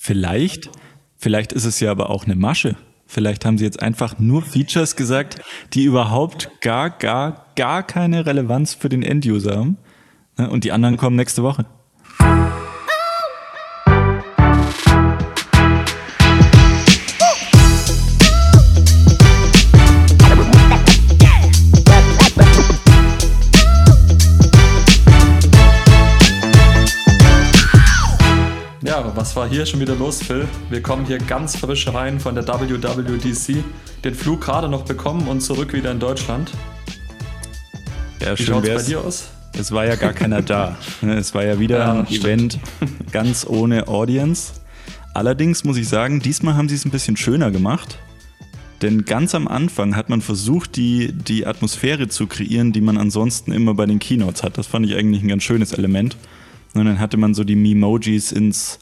Vielleicht, vielleicht ist es ja aber auch eine Masche. Vielleicht haben sie jetzt einfach nur Features gesagt, die überhaupt gar, gar, gar keine Relevanz für den Enduser haben. Ne? Und die anderen kommen nächste Woche. War hier schon wieder los, Phil? Wir kommen hier ganz frisch rein von der WWDC. Den Flug gerade noch bekommen und zurück wieder in Deutschland. Ja, Wie schaut es bei dir aus? Es war ja gar keiner da. Ne, es war ja wieder ja, ein stimmt. Event ganz ohne Audience. Allerdings muss ich sagen, diesmal haben sie es ein bisschen schöner gemacht. Denn ganz am Anfang hat man versucht, die, die Atmosphäre zu kreieren, die man ansonsten immer bei den Keynotes hat. Das fand ich eigentlich ein ganz schönes Element. Und dann hatte man so die Memojis ins,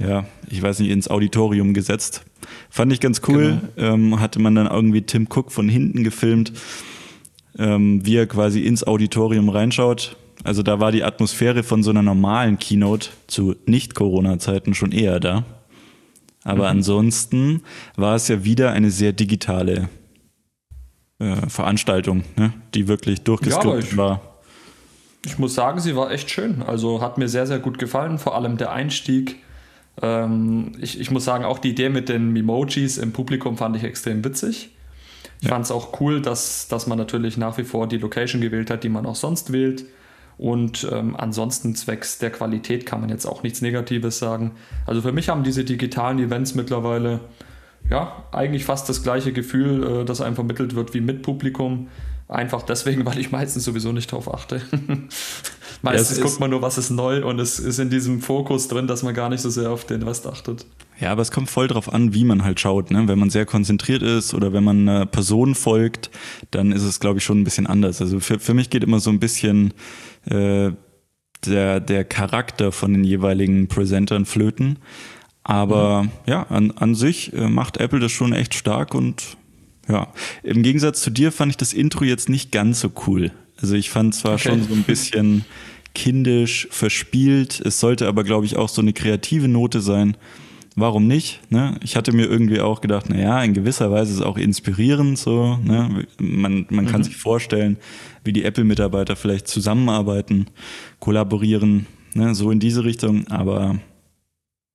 ja, ich weiß nicht, ins Auditorium gesetzt. Fand ich ganz cool. Genau. Ähm, hatte man dann irgendwie Tim Cook von hinten gefilmt, ähm, wie er quasi ins Auditorium reinschaut. Also da war die Atmosphäre von so einer normalen Keynote zu Nicht-Corona-Zeiten schon eher da. Aber mhm. ansonsten war es ja wieder eine sehr digitale äh, Veranstaltung, ne? die wirklich durchgeskriptet ja, war. Ich muss sagen, sie war echt schön. Also hat mir sehr, sehr gut gefallen. Vor allem der Einstieg ähm, ich, ich muss sagen, auch die Idee mit den Emojis im Publikum fand ich extrem witzig. Ich ja. fand es auch cool, dass, dass man natürlich nach wie vor die Location gewählt hat, die man auch sonst wählt. Und ähm, ansonsten zwecks der Qualität kann man jetzt auch nichts Negatives sagen. Also für mich haben diese digitalen Events mittlerweile ja eigentlich fast das gleiche Gefühl, äh, das einem vermittelt wird wie mit Publikum. Einfach deswegen, weil ich meistens sowieso nicht drauf achte. meistens ja, guckt man nur, was ist neu und es ist in diesem Fokus drin, dass man gar nicht so sehr auf den Rest achtet. Ja, aber es kommt voll drauf an, wie man halt schaut. Ne? Wenn man sehr konzentriert ist oder wenn man einer Person folgt, dann ist es, glaube ich, schon ein bisschen anders. Also für, für mich geht immer so ein bisschen äh, der, der Charakter von den jeweiligen Presentern flöten. Aber mhm. ja, an, an sich äh, macht Apple das schon echt stark und ja, im Gegensatz zu dir fand ich das Intro jetzt nicht ganz so cool. Also ich fand zwar okay. schon so ein bisschen kindisch, verspielt, es sollte aber, glaube ich, auch so eine kreative Note sein. Warum nicht? Ne? Ich hatte mir irgendwie auch gedacht, naja, in gewisser Weise ist es auch inspirierend so. Ne? Man, man kann mhm. sich vorstellen, wie die Apple-Mitarbeiter vielleicht zusammenarbeiten, kollaborieren, ne? so in diese Richtung. Aber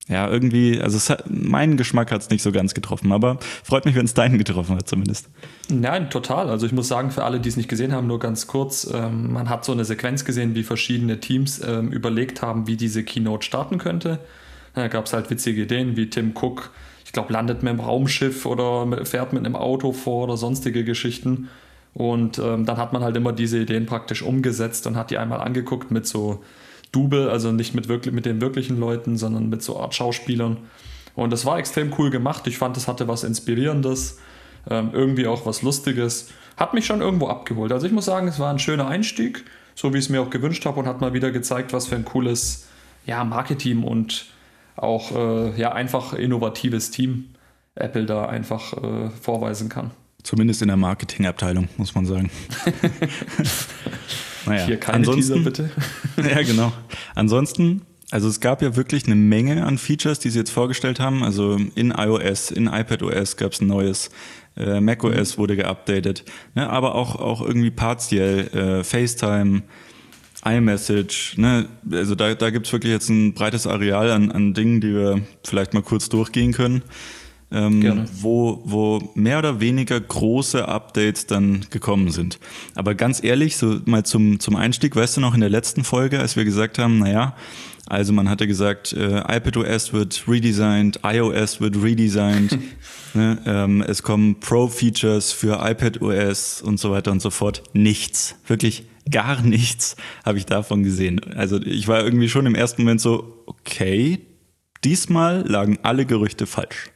ja, irgendwie, also hat, meinen Geschmack hat es nicht so ganz getroffen, aber freut mich, wenn es deinen getroffen hat zumindest. Nein, total. Also ich muss sagen, für alle, die es nicht gesehen haben, nur ganz kurz, ähm, man hat so eine Sequenz gesehen, wie verschiedene Teams ähm, überlegt haben, wie diese Keynote starten könnte. Da gab es halt witzige Ideen, wie Tim Cook, ich glaube, landet mit einem Raumschiff oder fährt mit einem Auto vor oder sonstige Geschichten. Und ähm, dann hat man halt immer diese Ideen praktisch umgesetzt und hat die einmal angeguckt mit so Double, also nicht mit, wirklich, mit den wirklichen Leuten, sondern mit so Art Schauspielern. Und das war extrem cool gemacht. Ich fand, das hatte was Inspirierendes, ähm, irgendwie auch was Lustiges. Hat mich schon irgendwo abgeholt. Also ich muss sagen, es war ein schöner Einstieg, so wie ich es mir auch gewünscht habe und hat mal wieder gezeigt, was für ein cooles ja, Marketing und auch äh, ja, einfach innovatives Team Apple da einfach äh, vorweisen kann. Zumindest in der Marketingabteilung, muss man sagen. Naja, Hier keine Ansonsten, Teaser, bitte. ja, genau. Ansonsten, also es gab ja wirklich eine Menge an Features, die sie jetzt vorgestellt haben. Also in iOS, in iPadOS gab es ein neues, äh, macOS mhm. wurde geupdatet, ne, aber auch, auch irgendwie partiell, äh, FaceTime, iMessage, ne? also da, da gibt es wirklich jetzt ein breites Areal an, an Dingen, die wir vielleicht mal kurz durchgehen können ähm, wo, wo mehr oder weniger große Updates dann gekommen sind. Aber ganz ehrlich, so mal zum, zum Einstieg, weißt du noch in der letzten Folge, als wir gesagt haben, naja, also man hatte gesagt, äh, iPadOS wird redesigned, iOS wird redesigned, ne, ähm, es kommen Pro-Features für iPadOS und so weiter und so fort. Nichts, wirklich gar nichts habe ich davon gesehen. Also ich war irgendwie schon im ersten Moment so, okay, diesmal lagen alle Gerüchte falsch.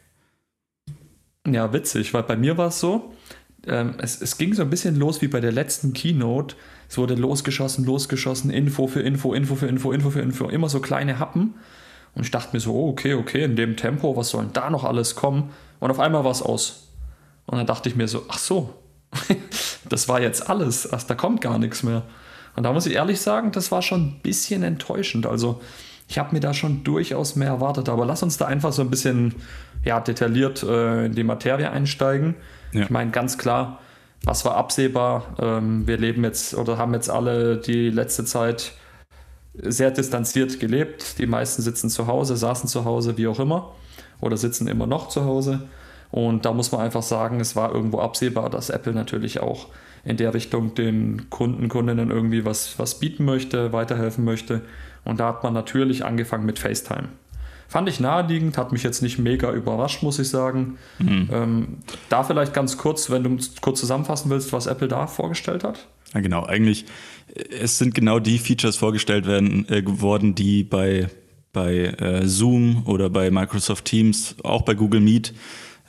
Ja, witzig, weil bei mir war es so, ähm, es, es ging so ein bisschen los wie bei der letzten Keynote. Es wurde losgeschossen, losgeschossen, Info für Info, Info für Info, Info für Info, immer so kleine Happen. Und ich dachte mir so, oh, okay, okay, in dem Tempo, was soll denn da noch alles kommen? Und auf einmal war es aus. Und dann dachte ich mir so, ach so, das war jetzt alles, also, da kommt gar nichts mehr. Und da muss ich ehrlich sagen, das war schon ein bisschen enttäuschend. Also ich habe mir da schon durchaus mehr erwartet. Aber lass uns da einfach so ein bisschen ja, detailliert äh, in die Materie einsteigen. Ja. Ich meine, ganz klar, was war absehbar? Ähm, wir leben jetzt oder haben jetzt alle die letzte Zeit sehr distanziert gelebt. Die meisten sitzen zu Hause, saßen zu Hause, wie auch immer, oder sitzen immer noch zu Hause. Und da muss man einfach sagen, es war irgendwo absehbar, dass Apple natürlich auch in der Richtung den Kunden, Kundinnen irgendwie was, was bieten möchte, weiterhelfen möchte. Und da hat man natürlich angefangen mit FaceTime. Fand ich naheliegend, hat mich jetzt nicht mega überrascht, muss ich sagen. Mhm. Ähm, da vielleicht ganz kurz, wenn du kurz zusammenfassen willst, was Apple da vorgestellt hat. Ja, genau. Eigentlich, äh, es sind genau die Features vorgestellt werden, äh, worden, die bei, bei äh, Zoom oder bei Microsoft Teams, auch bei Google Meet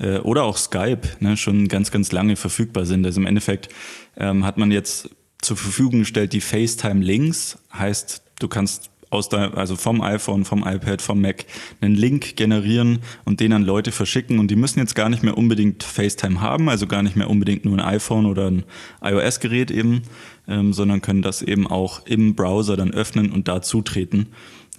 äh, oder auch Skype ne, schon ganz, ganz lange verfügbar sind. Also im Endeffekt ähm, hat man jetzt zur Verfügung gestellt die FaceTime Links, heißt, du kannst aus der, also vom iPhone, vom iPad, vom Mac einen Link generieren und den an Leute verschicken. Und die müssen jetzt gar nicht mehr unbedingt FaceTime haben, also gar nicht mehr unbedingt nur ein iPhone oder ein iOS-Gerät eben, ähm, sondern können das eben auch im Browser dann öffnen und da zutreten.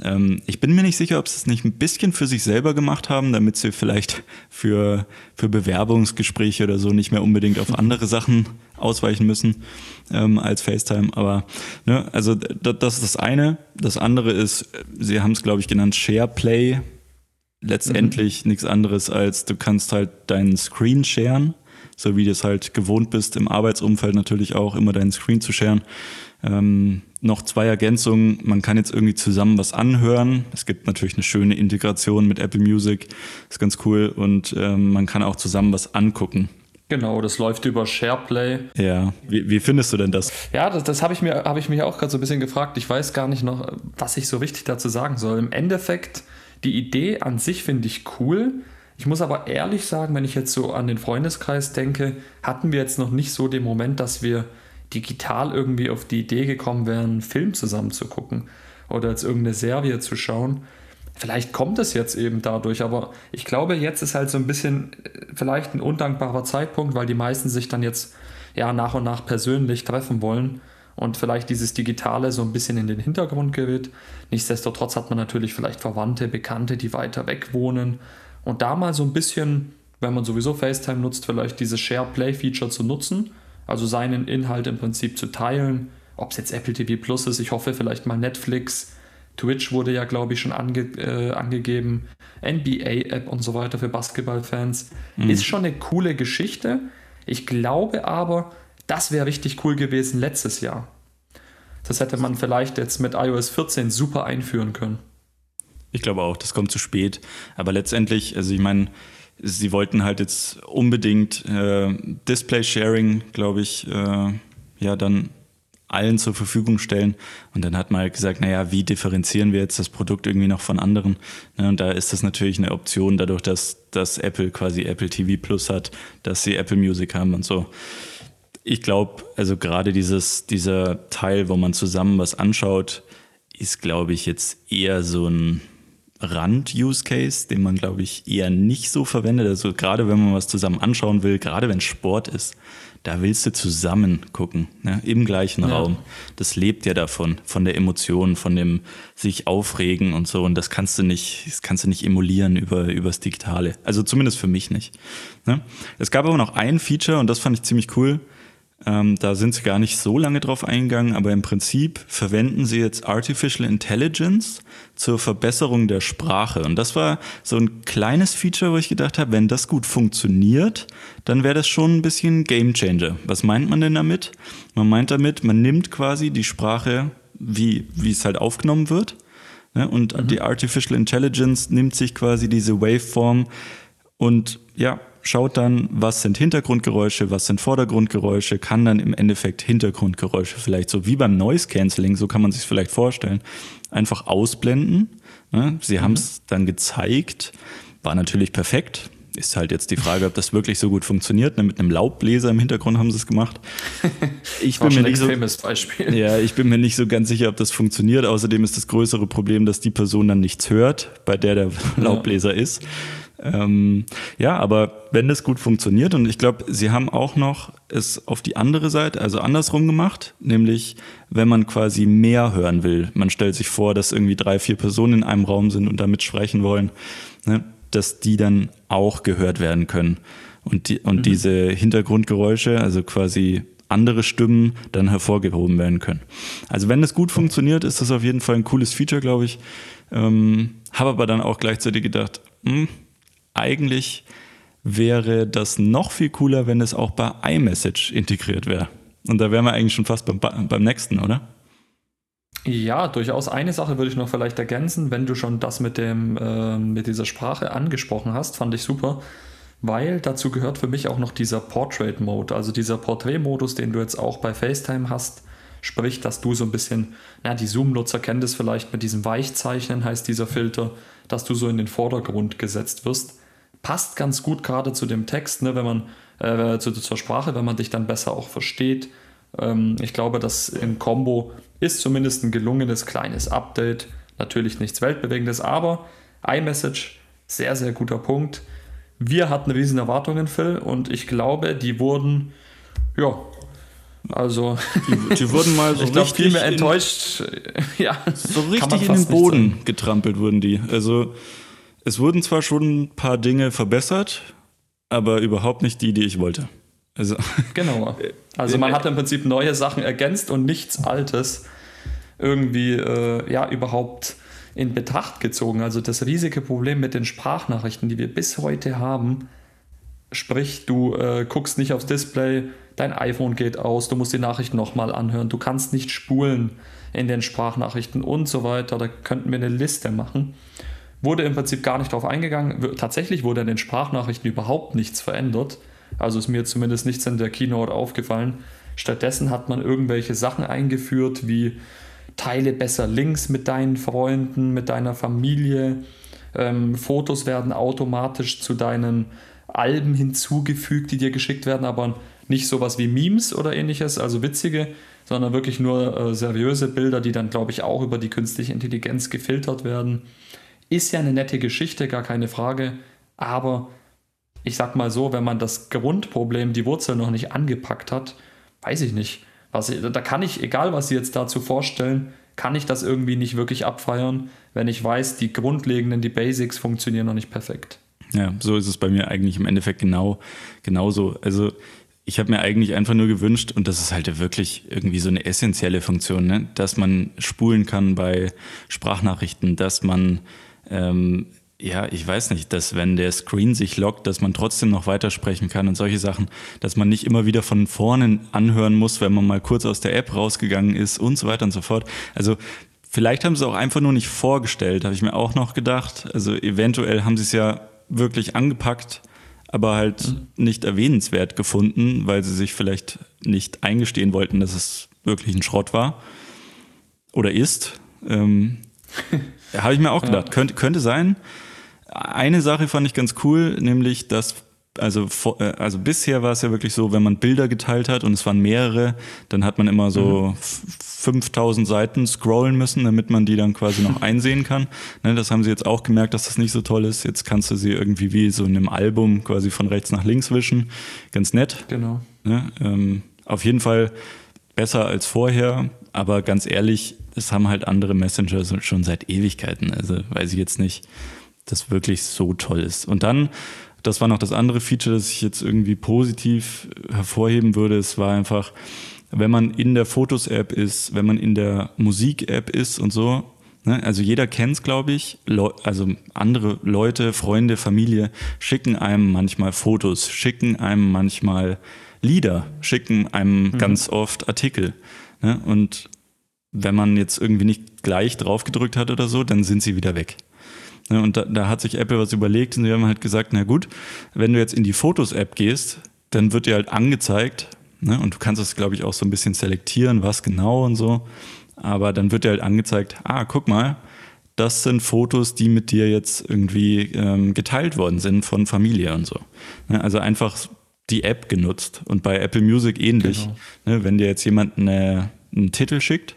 Ähm, ich bin mir nicht sicher, ob sie es nicht ein bisschen für sich selber gemacht haben, damit sie vielleicht für, für Bewerbungsgespräche oder so nicht mehr unbedingt auf andere Sachen ausweichen müssen ähm, als FaceTime. Aber ne, also das ist das eine. Das andere ist, sie haben es, glaube ich, genannt SharePlay. Letztendlich mhm. nichts anderes als du kannst halt deinen Screen sharen, so wie du es halt gewohnt bist, im Arbeitsumfeld natürlich auch immer deinen Screen zu sharen. Ähm, noch zwei Ergänzungen. Man kann jetzt irgendwie zusammen was anhören. Es gibt natürlich eine schöne Integration mit Apple Music. Ist ganz cool. Und ähm, man kann auch zusammen was angucken. Genau, das läuft über SharePlay. Ja, wie, wie findest du denn das? Ja, das, das habe ich, mir, hab ich mich auch gerade so ein bisschen gefragt. Ich weiß gar nicht noch, was ich so richtig dazu sagen soll. Im Endeffekt, die Idee an sich finde ich cool. Ich muss aber ehrlich sagen, wenn ich jetzt so an den Freundeskreis denke, hatten wir jetzt noch nicht so den Moment, dass wir digital irgendwie auf die Idee gekommen wären, einen Film zusammen zu gucken oder jetzt irgendeine Serie zu schauen. Vielleicht kommt es jetzt eben dadurch, aber ich glaube, jetzt ist halt so ein bisschen äh, vielleicht ein undankbarer Zeitpunkt, weil die meisten sich dann jetzt ja nach und nach persönlich treffen wollen und vielleicht dieses Digitale so ein bisschen in den Hintergrund gerät. Nichtsdestotrotz hat man natürlich vielleicht Verwandte, Bekannte, die weiter weg wohnen und da mal so ein bisschen, wenn man sowieso FaceTime nutzt, vielleicht dieses Share Play Feature zu nutzen also seinen Inhalt im Prinzip zu teilen. Ob es jetzt Apple TV Plus ist, ich hoffe vielleicht mal Netflix. Twitch wurde ja, glaube ich, schon ange äh, angegeben. NBA-App und so weiter für Basketballfans. Mhm. Ist schon eine coole Geschichte. Ich glaube aber, das wäre richtig cool gewesen letztes Jahr. Das hätte man vielleicht jetzt mit iOS 14 super einführen können. Ich glaube auch, das kommt zu spät. Aber letztendlich, also ich meine, sie wollten halt jetzt unbedingt äh, Display-Sharing, glaube ich, äh, ja, dann allen zur Verfügung stellen. Und dann hat man halt gesagt, naja, wie differenzieren wir jetzt das Produkt irgendwie noch von anderen? Ne, und da ist das natürlich eine Option, dadurch, dass, dass Apple quasi Apple TV Plus hat, dass sie Apple Music haben und so. Ich glaube, also gerade dieses, dieser Teil, wo man zusammen was anschaut, ist, glaube ich, jetzt eher so ein, Rand-Use-Case, den man, glaube ich, eher nicht so verwendet. Also gerade wenn man was zusammen anschauen will, gerade wenn Sport ist, da willst du zusammen gucken, ne? im gleichen ja. Raum. Das lebt ja davon, von der Emotion, von dem sich aufregen und so. Und das kannst du nicht, das kannst du nicht emulieren über übers Digitale. Also zumindest für mich nicht. Ne? Es gab aber noch ein Feature und das fand ich ziemlich cool. Ähm, da sind sie gar nicht so lange drauf eingegangen, aber im Prinzip verwenden sie jetzt Artificial Intelligence zur Verbesserung der Sprache. Und das war so ein kleines Feature, wo ich gedacht habe, wenn das gut funktioniert, dann wäre das schon ein bisschen Game Changer. Was meint man denn damit? Man meint damit, man nimmt quasi die Sprache, wie, wie es halt aufgenommen wird. Ne? Und mhm. die Artificial Intelligence nimmt sich quasi diese Waveform und ja, schaut dann, was sind Hintergrundgeräusche, was sind Vordergrundgeräusche, kann dann im Endeffekt Hintergrundgeräusche vielleicht so wie beim Noise Cancelling, so kann man sich vielleicht vorstellen, einfach ausblenden. Ne? Sie mhm. haben es dann gezeigt, war natürlich perfekt. Ist halt jetzt die Frage, ob das wirklich so gut funktioniert. Ne? Mit einem Laubbläser im Hintergrund haben sie es gemacht. Ich bin mir nicht so, Beispiel. Ja, ich bin mir nicht so ganz sicher, ob das funktioniert. Außerdem ist das größere Problem, dass die Person dann nichts hört, bei der der Laubbläser ja. ist. Ähm, ja, aber wenn das gut funktioniert und ich glaube, sie haben auch noch es auf die andere Seite, also andersrum gemacht, nämlich wenn man quasi mehr hören will. Man stellt sich vor, dass irgendwie drei, vier Personen in einem Raum sind und damit sprechen wollen, ne, dass die dann auch gehört werden können. Und, die, und mhm. diese Hintergrundgeräusche, also quasi andere Stimmen dann hervorgehoben werden können. Also wenn das gut funktioniert, ist das auf jeden Fall ein cooles Feature, glaube ich. Ähm, Habe aber dann auch gleichzeitig gedacht, mh, hm, eigentlich wäre das noch viel cooler, wenn es auch bei iMessage integriert wäre. Und da wären wir eigentlich schon fast beim, beim nächsten, oder? Ja, durchaus. Eine Sache würde ich noch vielleicht ergänzen, wenn du schon das mit, dem, äh, mit dieser Sprache angesprochen hast, fand ich super, weil dazu gehört für mich auch noch dieser Portrait Mode, also dieser Portrait-Modus, den du jetzt auch bei FaceTime hast. Sprich, dass du so ein bisschen, na, die Zoom-Nutzer kennen das vielleicht mit diesem Weichzeichnen, heißt dieser Filter, dass du so in den Vordergrund gesetzt wirst. Passt ganz gut gerade zu dem Text, ne, wenn man, äh, zu, zur Sprache, wenn man dich dann besser auch versteht. Ähm, ich glaube, das im Combo ist zumindest ein gelungenes kleines Update. Natürlich nichts Weltbewegendes, aber iMessage, sehr, sehr guter Punkt. Wir hatten riesen Erwartungen, Phil, und ich glaube, die wurden, ja, also, die, die wurden mal so ich glaub, viel mehr enttäuscht. In, ja, so richtig in den Boden getrampelt wurden die. Also es wurden zwar schon ein paar Dinge verbessert, aber überhaupt nicht die, die ich wollte. Also genau. Also man hat im Prinzip neue Sachen ergänzt und nichts Altes irgendwie äh, ja überhaupt in Betracht gezogen. Also das riesige Problem mit den Sprachnachrichten, die wir bis heute haben, sprich du äh, guckst nicht aufs Display, dein iPhone geht aus, du musst die Nachricht nochmal anhören, du kannst nicht spulen in den Sprachnachrichten und so weiter. Da könnten wir eine Liste machen. Wurde im Prinzip gar nicht drauf eingegangen. Tatsächlich wurde in den Sprachnachrichten überhaupt nichts verändert. Also ist mir zumindest nichts in der Keynote aufgefallen. Stattdessen hat man irgendwelche Sachen eingeführt, wie teile besser Links mit deinen Freunden, mit deiner Familie. Ähm, Fotos werden automatisch zu deinen Alben hinzugefügt, die dir geschickt werden, aber nicht sowas wie Memes oder ähnliches, also witzige, sondern wirklich nur äh, seriöse Bilder, die dann, glaube ich, auch über die künstliche Intelligenz gefiltert werden. Ist ja eine nette Geschichte, gar keine Frage, aber ich sag mal so, wenn man das Grundproblem, die Wurzel noch nicht angepackt hat, weiß ich nicht. Was, da kann ich, egal was Sie jetzt dazu vorstellen, kann ich das irgendwie nicht wirklich abfeiern, wenn ich weiß, die grundlegenden, die Basics funktionieren noch nicht perfekt. Ja, so ist es bei mir eigentlich im Endeffekt genau genauso. Also ich habe mir eigentlich einfach nur gewünscht, und das ist halt wirklich irgendwie so eine essentielle Funktion, ne? dass man spulen kann bei Sprachnachrichten, dass man ähm, ja, ich weiß nicht, dass wenn der Screen sich lockt, dass man trotzdem noch weitersprechen kann und solche Sachen, dass man nicht immer wieder von vorne anhören muss, wenn man mal kurz aus der App rausgegangen ist und so weiter und so fort. Also vielleicht haben sie es auch einfach nur nicht vorgestellt, habe ich mir auch noch gedacht. Also eventuell haben sie es ja wirklich angepackt, aber halt mhm. nicht erwähnenswert gefunden, weil sie sich vielleicht nicht eingestehen wollten, dass es wirklich ein Schrott war oder ist. Ähm, habe ich mir auch gedacht, ja. könnte, könnte sein. Eine Sache fand ich ganz cool, nämlich dass also, äh, also bisher war es ja wirklich so, wenn man Bilder geteilt hat und es waren mehrere, dann hat man immer so mhm. 5000 Seiten scrollen müssen, damit man die dann quasi noch einsehen kann. Ne, das haben sie jetzt auch gemerkt, dass das nicht so toll ist. Jetzt kannst du sie irgendwie wie so in einem Album quasi von rechts nach links wischen. Ganz nett. Genau. Ne, ähm, auf jeden Fall besser als vorher, aber ganz ehrlich, es haben halt andere Messenger schon seit Ewigkeiten. Also weiß ich jetzt nicht das wirklich so toll ist. Und dann, das war noch das andere Feature, das ich jetzt irgendwie positiv hervorheben würde. Es war einfach, wenn man in der Fotos-App ist, wenn man in der Musik-App ist und so, ne, also jeder kennt es, glaube ich. also andere Leute, Freunde, Familie schicken einem manchmal Fotos, schicken einem manchmal Lieder, schicken einem mhm. ganz oft Artikel. Ne? Und wenn man jetzt irgendwie nicht gleich drauf gedrückt hat oder so, dann sind sie wieder weg. Ne, und da, da hat sich Apple was überlegt und sie haben halt gesagt, na gut, wenn du jetzt in die Fotos-App gehst, dann wird dir halt angezeigt, ne, und du kannst das, glaube ich, auch so ein bisschen selektieren, was genau und so, aber dann wird dir halt angezeigt, ah, guck mal, das sind Fotos, die mit dir jetzt irgendwie ähm, geteilt worden sind von Familie und so. Ne, also einfach die App genutzt und bei Apple Music ähnlich. Genau. Ne, wenn dir jetzt jemand eine, einen Titel schickt,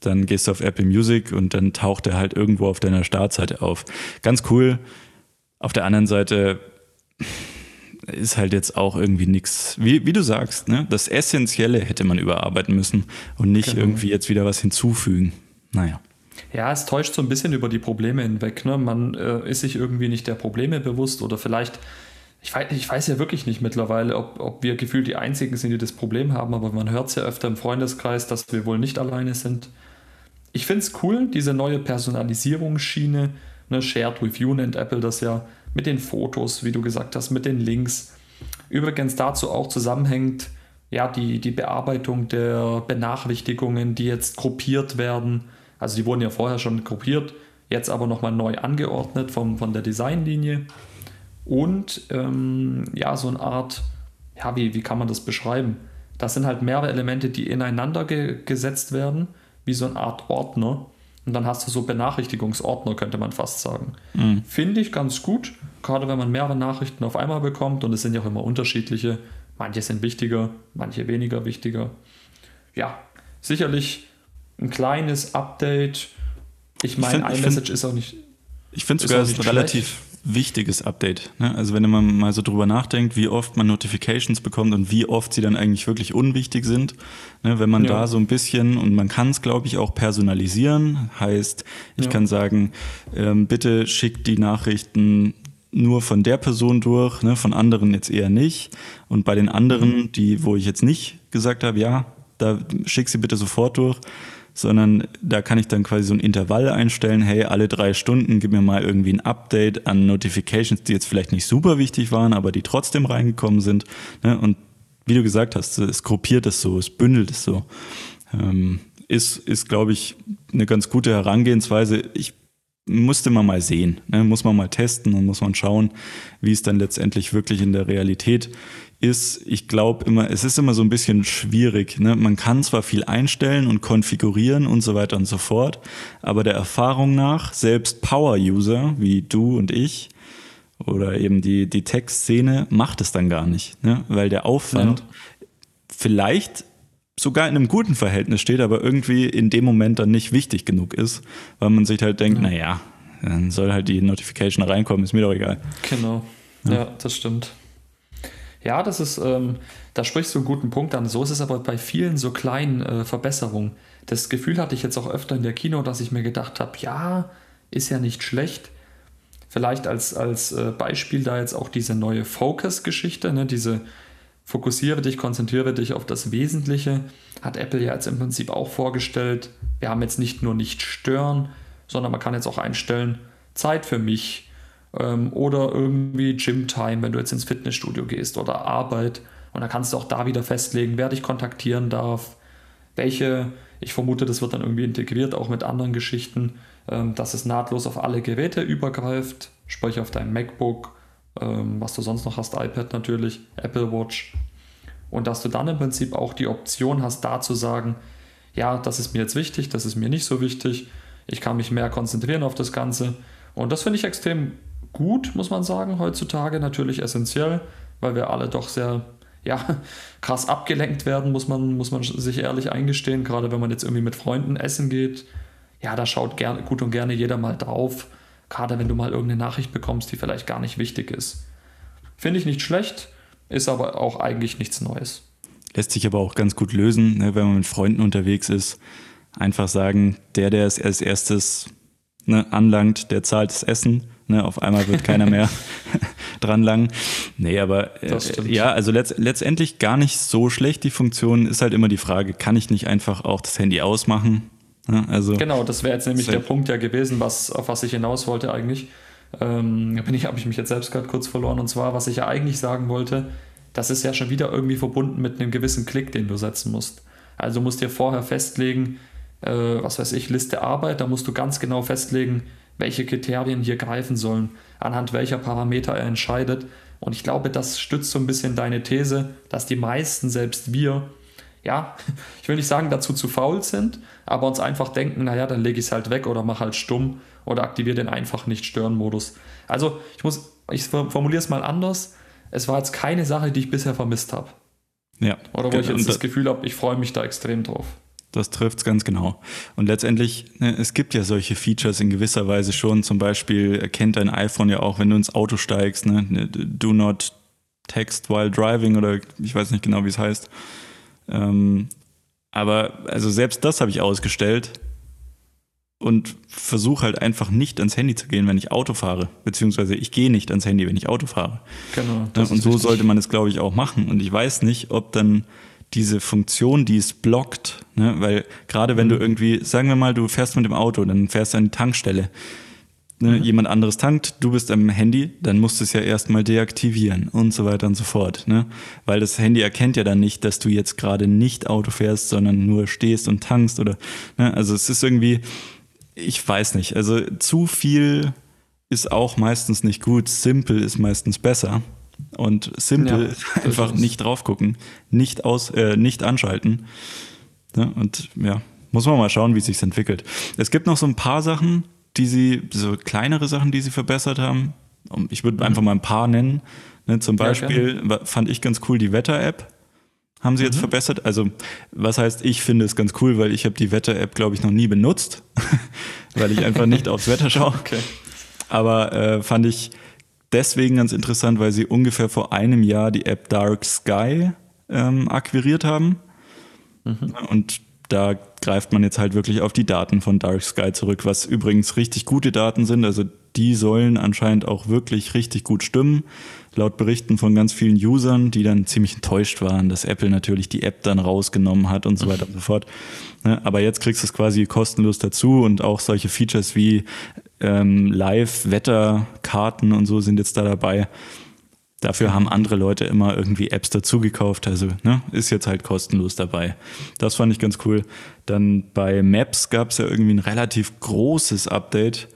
dann gehst du auf Apple Music und dann taucht er halt irgendwo auf deiner Startseite auf. Ganz cool. Auf der anderen Seite ist halt jetzt auch irgendwie nichts, wie, wie du sagst, ne? das Essentielle hätte man überarbeiten müssen und nicht genau. irgendwie jetzt wieder was hinzufügen. Naja. Ja, es täuscht so ein bisschen über die Probleme hinweg. Ne? Man äh, ist sich irgendwie nicht der Probleme bewusst oder vielleicht, ich weiß, ich weiß ja wirklich nicht mittlerweile, ob, ob wir gefühlt die Einzigen sind, die das Problem haben, aber man hört es ja öfter im Freundeskreis, dass wir wohl nicht alleine sind. Ich finde es cool, diese neue Personalisierungsschiene, ne? Shared with You nennt Apple das ja, mit den Fotos, wie du gesagt hast, mit den Links. Übrigens dazu auch zusammenhängt, ja, die, die Bearbeitung der Benachrichtigungen, die jetzt gruppiert werden also die wurden ja vorher schon gruppiert, jetzt aber nochmal neu angeordnet vom, von der Designlinie. Und ähm, ja, so eine Art, ja, wie, wie kann man das beschreiben? Das sind halt mehrere Elemente, die ineinander ge gesetzt werden, wie so eine Art Ordner. Und dann hast du so Benachrichtigungsordner, könnte man fast sagen. Mhm. Finde ich ganz gut, gerade wenn man mehrere Nachrichten auf einmal bekommt. Und es sind ja auch immer unterschiedliche. Manche sind wichtiger, manche weniger wichtiger. Ja, sicherlich ein kleines Update. Ich meine, iMessage ist auch nicht. Ich finde sogar, es relativ wichtiges Update. Ne? Also wenn man mal so drüber nachdenkt, wie oft man Notifications bekommt und wie oft sie dann eigentlich wirklich unwichtig sind. Ne? Wenn man ja. da so ein bisschen, und man kann es, glaube ich, auch personalisieren, heißt, ich ja. kann sagen, ähm, bitte schickt die Nachrichten nur von der Person durch, ne? von anderen jetzt eher nicht. Und bei den anderen, mhm. die, wo ich jetzt nicht gesagt habe, ja, da schick sie bitte sofort durch, sondern da kann ich dann quasi so ein Intervall einstellen, hey, alle drei Stunden gib mir mal irgendwie ein Update an Notifications, die jetzt vielleicht nicht super wichtig waren, aber die trotzdem reingekommen sind. Ne? Und wie du gesagt hast, es gruppiert es so, es bündelt es so. Ähm, ist, ist glaube ich, eine ganz gute Herangehensweise. Ich musste man mal sehen, ne? muss man mal testen und muss man schauen, wie es dann letztendlich wirklich in der Realität ist, ich glaube immer, es ist immer so ein bisschen schwierig. Ne? Man kann zwar viel einstellen und konfigurieren und so weiter und so fort, aber der Erfahrung nach, selbst Power-User wie du und ich oder eben die, die Tech-Szene macht es dann gar nicht, ne? weil der Aufwand ja. vielleicht sogar in einem guten Verhältnis steht, aber irgendwie in dem Moment dann nicht wichtig genug ist, weil man sich halt denkt, ja. naja, dann soll halt die Notification reinkommen, ist mir doch egal. Genau, ja, ja das stimmt. Ja, das ist, ähm, da sprichst du einen guten Punkt an. So ist es aber bei vielen so kleinen äh, Verbesserungen. Das Gefühl hatte ich jetzt auch öfter in der Kino, dass ich mir gedacht habe, ja, ist ja nicht schlecht. Vielleicht als, als äh, Beispiel da jetzt auch diese neue Focus-Geschichte, ne, diese Fokussiere dich, konzentriere dich auf das Wesentliche, hat Apple ja jetzt im Prinzip auch vorgestellt. Wir haben jetzt nicht nur nicht stören, sondern man kann jetzt auch einstellen, Zeit für mich, ähm, oder irgendwie Gym-Time, wenn du jetzt ins Fitnessstudio gehst oder Arbeit. Und dann kannst du auch da wieder festlegen, wer dich kontaktieren darf, welche, ich vermute, das wird dann irgendwie integriert, auch mit anderen Geschichten, ähm, dass es nahtlos auf alle Geräte übergreift, sprich auf dein MacBook, ähm, was du sonst noch hast, iPad natürlich, Apple Watch. Und dass du dann im Prinzip auch die Option hast, da zu sagen, ja, das ist mir jetzt wichtig, das ist mir nicht so wichtig, ich kann mich mehr konzentrieren auf das Ganze. Und das finde ich extrem gut, muss man sagen, heutzutage natürlich essentiell, weil wir alle doch sehr ja, krass abgelenkt werden, muss man, muss man sich ehrlich eingestehen, gerade wenn man jetzt irgendwie mit Freunden essen geht. Ja, da schaut gerne, gut und gerne jeder mal drauf, gerade wenn du mal irgendeine Nachricht bekommst, die vielleicht gar nicht wichtig ist. Finde ich nicht schlecht, ist aber auch eigentlich nichts Neues. Lässt sich aber auch ganz gut lösen, ne, wenn man mit Freunden unterwegs ist. Einfach sagen, der, der es als erstes ne, anlangt, der zahlt das Essen Ne, auf einmal wird keiner mehr dran lang. Nee, aber äh, ja, also letzt, letztendlich gar nicht so schlecht die Funktion. Ist halt immer die Frage, kann ich nicht einfach auch das Handy ausmachen? Ja, also, genau, das wäre jetzt nämlich der Punkt ja gewesen, was, auf was ich hinaus wollte eigentlich. Ähm, bin ich, habe ich mich jetzt selbst gerade kurz verloren. Und zwar, was ich ja eigentlich sagen wollte, das ist ja schon wieder irgendwie verbunden mit einem gewissen Klick, den du setzen musst. Also du musst dir vorher festlegen, äh, was weiß ich, Liste Arbeit, da musst du ganz genau festlegen, welche Kriterien hier greifen sollen, anhand welcher Parameter er entscheidet. Und ich glaube, das stützt so ein bisschen deine These, dass die meisten, selbst wir, ja, ich will nicht sagen, dazu zu faul sind, aber uns einfach denken, naja, dann lege ich es halt weg oder mache halt stumm oder aktiviere den einfach nicht stören Modus. Also ich muss, ich formuliere es mal anders. Es war jetzt keine Sache, die ich bisher vermisst habe. Ja. Oder wo ich jetzt das Gefühl habe, ich freue mich da extrem drauf. Das trifft es ganz genau. Und letztendlich, ne, es gibt ja solche Features in gewisser Weise schon. Zum Beispiel erkennt dein iPhone ja auch, wenn du ins Auto steigst, ne, ne do not text while driving oder ich weiß nicht genau, wie es heißt. Ähm, aber also selbst das habe ich ausgestellt und versuche halt einfach nicht ans Handy zu gehen, wenn ich Auto fahre. Beziehungsweise ich gehe nicht ans Handy, wenn ich Auto fahre. Genau. und so richtig. sollte man es, glaube ich, auch machen. Und ich weiß nicht, ob dann diese Funktion, die es blockt, ne? weil gerade wenn mhm. du irgendwie, sagen wir mal, du fährst mit dem Auto, dann fährst du an die Tankstelle, ne? mhm. jemand anderes tankt, du bist am Handy, dann musst du es ja erstmal deaktivieren und so weiter und so fort, ne? weil das Handy erkennt ja dann nicht, dass du jetzt gerade nicht Auto fährst, sondern nur stehst und tankst oder, ne? also es ist irgendwie, ich weiß nicht, also zu viel ist auch meistens nicht gut, simpel ist meistens besser und simpel ja, einfach nicht drauf gucken, nicht aus, äh, nicht anschalten. Ja, und ja, muss man mal schauen, wie es sich entwickelt. Es gibt noch so ein paar Sachen, die sie, so kleinere Sachen, die sie verbessert haben. Ich würde mhm. einfach mal ein paar nennen. Ne, zum Beispiel ja, fand ich ganz cool die Wetter-App. Haben sie mhm. jetzt verbessert? Also, was heißt, ich finde es ganz cool, weil ich habe die Wetter-App, glaube ich, noch nie benutzt, weil ich einfach nicht aufs Wetter schaue. Okay. Aber äh, fand ich deswegen ganz interessant, weil sie ungefähr vor einem Jahr die App Dark Sky ähm, akquiriert haben. Mhm. Und da greift man jetzt halt wirklich auf die Daten von Dark Sky zurück, was übrigens richtig gute Daten sind. Also die sollen anscheinend auch wirklich richtig gut stimmen. Laut Berichten von ganz vielen Usern, die dann ziemlich enttäuscht waren, dass Apple natürlich die App dann rausgenommen hat und so weiter und so fort. Ne, aber jetzt kriegst du es quasi kostenlos dazu und auch solche Features wie ähm, Live-Wetterkarten und so sind jetzt da dabei. Dafür haben andere Leute immer irgendwie Apps dazugekauft, also ne, ist jetzt halt kostenlos dabei. Das fand ich ganz cool. Dann bei Maps gab es ja irgendwie ein relativ großes Update.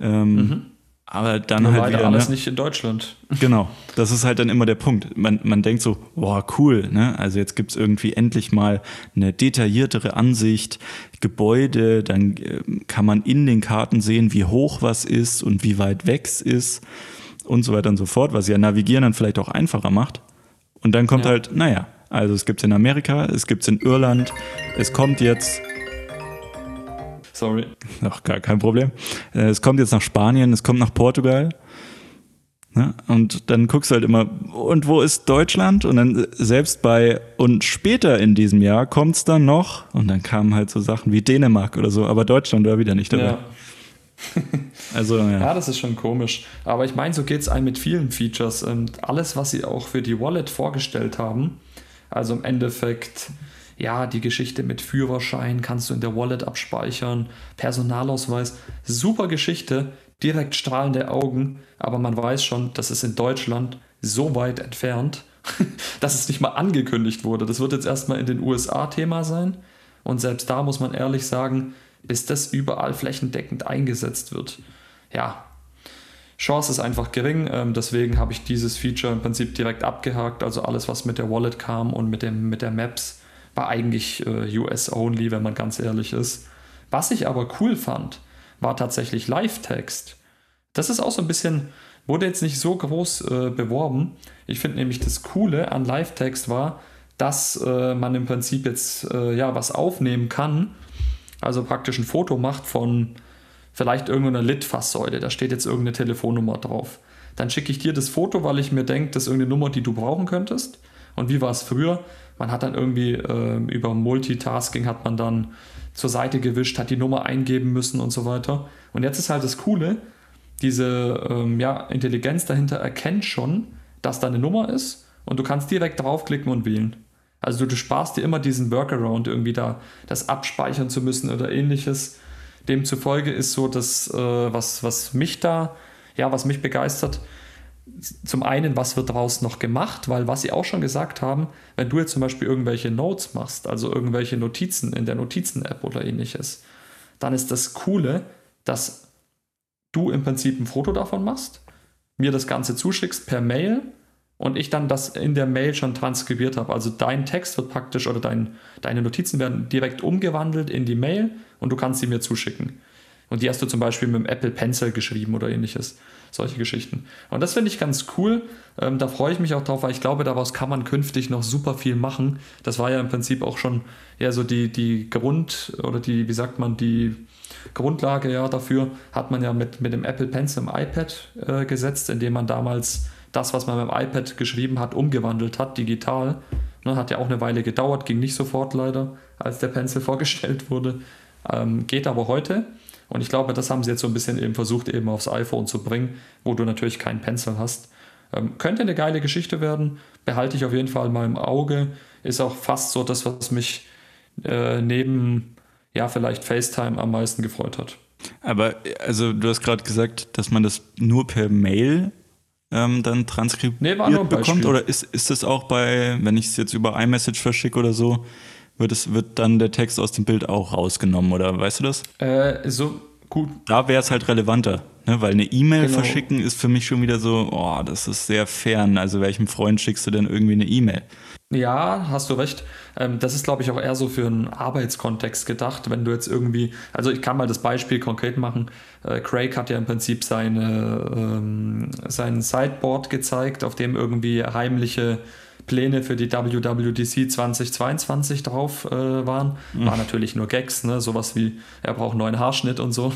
Ähm, mhm. Aber dann Nur halt wieder, alles ne? nicht in Deutschland. Genau, das ist halt dann immer der Punkt. Man, man denkt so, boah, cool, ne? Also jetzt gibt's irgendwie endlich mal eine detailliertere Ansicht, Gebäude, dann äh, kann man in den Karten sehen, wie hoch was ist und wie weit weg es ist und so weiter und so fort, was ja Navigieren dann vielleicht auch einfacher macht. Und dann kommt ja. halt, naja, also es gibt's in Amerika, es gibt's in Irland, es kommt jetzt Sorry. Ach, gar kein Problem. Äh, es kommt jetzt nach Spanien, es kommt nach Portugal. Ne? Und dann guckst du halt immer, und wo ist Deutschland? Und dann selbst bei, und später in diesem Jahr kommt es dann noch, und dann kamen halt so Sachen wie Dänemark oder so, aber Deutschland war wieder nicht dabei. Ja. also, ja. ja, das ist schon komisch. Aber ich meine, so geht es einem mit vielen Features. Und alles, was sie auch für die Wallet vorgestellt haben, also im Endeffekt ja, die Geschichte mit Führerschein kannst du in der Wallet abspeichern, Personalausweis, super Geschichte, direkt strahlende Augen, aber man weiß schon, das ist in Deutschland so weit entfernt, dass es nicht mal angekündigt wurde. Das wird jetzt erstmal in den USA Thema sein und selbst da muss man ehrlich sagen, bis das überall flächendeckend eingesetzt wird. Ja, Chance ist einfach gering, ähm, deswegen habe ich dieses Feature im Prinzip direkt abgehakt, also alles, was mit der Wallet kam und mit, dem, mit der Maps war eigentlich äh, US-only, wenn man ganz ehrlich ist. Was ich aber cool fand, war tatsächlich Live-Text. Das ist auch so ein bisschen, wurde jetzt nicht so groß äh, beworben. Ich finde nämlich das Coole an Live-Text war, dass äh, man im Prinzip jetzt äh, ja was aufnehmen kann, also praktisch ein Foto macht von vielleicht irgendeiner Litfaßsäule, da steht jetzt irgendeine Telefonnummer drauf. Dann schicke ich dir das Foto, weil ich mir denke, das ist irgendeine Nummer, die du brauchen könntest. Und wie war es früher? Man hat dann irgendwie äh, über Multitasking hat man dann zur Seite gewischt, hat die Nummer eingeben müssen und so weiter. Und jetzt ist halt das Coole, diese ähm, ja, Intelligenz dahinter erkennt schon, dass da eine Nummer ist und du kannst direkt draufklicken und wählen. Also du, du sparst dir immer diesen Workaround, irgendwie da das abspeichern zu müssen oder ähnliches. Demzufolge ist so das, äh, was, was mich da, ja, was mich begeistert, zum einen, was wird daraus noch gemacht, weil was sie auch schon gesagt haben, wenn du jetzt zum Beispiel irgendwelche Notes machst, also irgendwelche Notizen in der Notizen-App oder ähnliches, dann ist das Coole, dass du im Prinzip ein Foto davon machst, mir das Ganze zuschickst per Mail und ich dann das in der Mail schon transkribiert habe. Also dein Text wird praktisch oder dein, deine Notizen werden direkt umgewandelt in die Mail und du kannst sie mir zuschicken. Und die hast du zum Beispiel mit dem Apple Pencil geschrieben oder ähnliches. solche Geschichten. Und das finde ich ganz cool. Ähm, da freue ich mich auch drauf, weil ich glaube, daraus kann man künftig noch super viel machen. Das war ja im Prinzip auch schon eher so die, die Grund oder die, wie sagt man, die Grundlage ja dafür hat man ja mit, mit dem Apple Pencil im iPad äh, gesetzt, indem man damals das, was man beim iPad geschrieben hat, umgewandelt hat, digital. Ne, hat ja auch eine Weile gedauert, ging nicht sofort leider, als der Pencil vorgestellt wurde. Ähm, geht aber heute. Und ich glaube, das haben sie jetzt so ein bisschen eben versucht, eben aufs iPhone zu bringen, wo du natürlich keinen Pencil hast. Ähm, könnte eine geile Geschichte werden, behalte ich auf jeden Fall mal im Auge. Ist auch fast so das, was mich äh, neben, ja, vielleicht FaceTime am meisten gefreut hat. Aber, also, du hast gerade gesagt, dass man das nur per Mail ähm, dann transkribiert nee, bekommt? Oder ist, ist das auch bei, wenn ich es jetzt über iMessage verschicke oder so, wird, es, wird dann der Text aus dem Bild auch rausgenommen oder weißt du das? Äh, so gut. Da wäre es halt relevanter, ne? weil eine E-Mail genau. verschicken ist für mich schon wieder so, oh, das ist sehr fern. Also welchem Freund schickst du denn irgendwie eine E-Mail? Ja, hast du recht. Ähm, das ist, glaube ich, auch eher so für einen Arbeitskontext gedacht, wenn du jetzt irgendwie, also ich kann mal das Beispiel konkret machen. Äh, Craig hat ja im Prinzip seine, ähm, sein Sideboard gezeigt, auf dem irgendwie heimliche Pläne für die WWDC 2022 drauf äh, waren. Mhm. War natürlich nur Gags, ne? sowas wie, er braucht einen neuen Haarschnitt und so.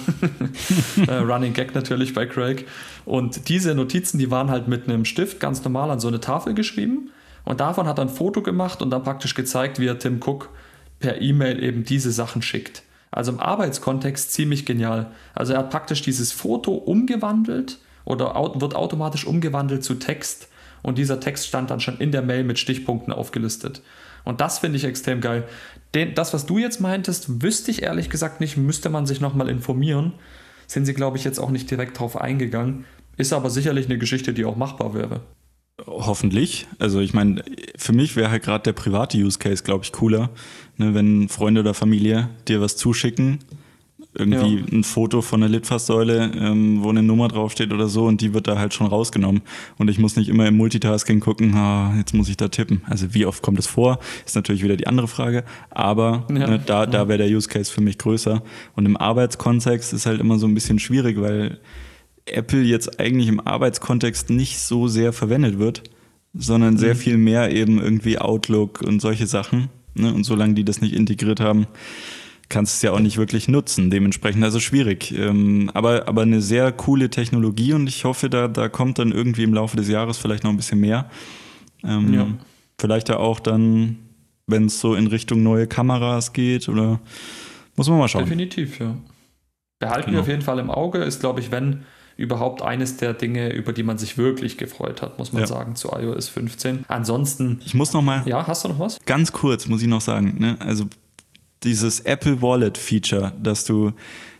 äh, Running Gag natürlich bei Craig. Und diese Notizen, die waren halt mit einem Stift ganz normal an so eine Tafel geschrieben. Und davon hat er ein Foto gemacht und dann praktisch gezeigt, wie er Tim Cook per E-Mail eben diese Sachen schickt. Also im Arbeitskontext ziemlich genial. Also er hat praktisch dieses Foto umgewandelt oder wird automatisch umgewandelt zu Text und dieser Text stand dann schon in der Mail mit Stichpunkten aufgelistet. Und das finde ich extrem geil. Den, das, was du jetzt meintest, wüsste ich ehrlich gesagt nicht, müsste man sich nochmal informieren. Sind sie, glaube ich, jetzt auch nicht direkt drauf eingegangen. Ist aber sicherlich eine Geschichte, die auch machbar wäre. Hoffentlich. Also ich meine, für mich wäre halt gerade der private Use Case, glaube ich, cooler, ne, wenn Freunde oder Familie dir was zuschicken, irgendwie ja. ein Foto von einer Litfaßsäule, ähm, wo eine Nummer draufsteht oder so und die wird da halt schon rausgenommen und ich muss nicht immer im Multitasking gucken, ah, jetzt muss ich da tippen. Also wie oft kommt es vor, ist natürlich wieder die andere Frage, aber ja. ne, da, da wäre der Use Case für mich größer und im Arbeitskontext ist halt immer so ein bisschen schwierig, weil Apple jetzt eigentlich im Arbeitskontext nicht so sehr verwendet wird, sondern sehr mhm. viel mehr eben irgendwie Outlook und solche Sachen. Ne? Und solange die das nicht integriert haben, kannst du es ja auch nicht wirklich nutzen. Dementsprechend also schwierig. Ähm, aber, aber eine sehr coole Technologie und ich hoffe, da, da kommt dann irgendwie im Laufe des Jahres vielleicht noch ein bisschen mehr. Ähm, ja. Vielleicht ja auch dann, wenn es so in Richtung neue Kameras geht oder muss man mal schauen. Definitiv, ja. Behalten genau. wir auf jeden Fall im Auge, ist glaube ich, wenn überhaupt eines der Dinge, über die man sich wirklich gefreut hat, muss man ja. sagen, zu iOS 15. Ansonsten. Ich muss noch mal. Ja, hast du noch was? Ganz kurz muss ich noch sagen. Ne? Also dieses Apple Wallet Feature, dass du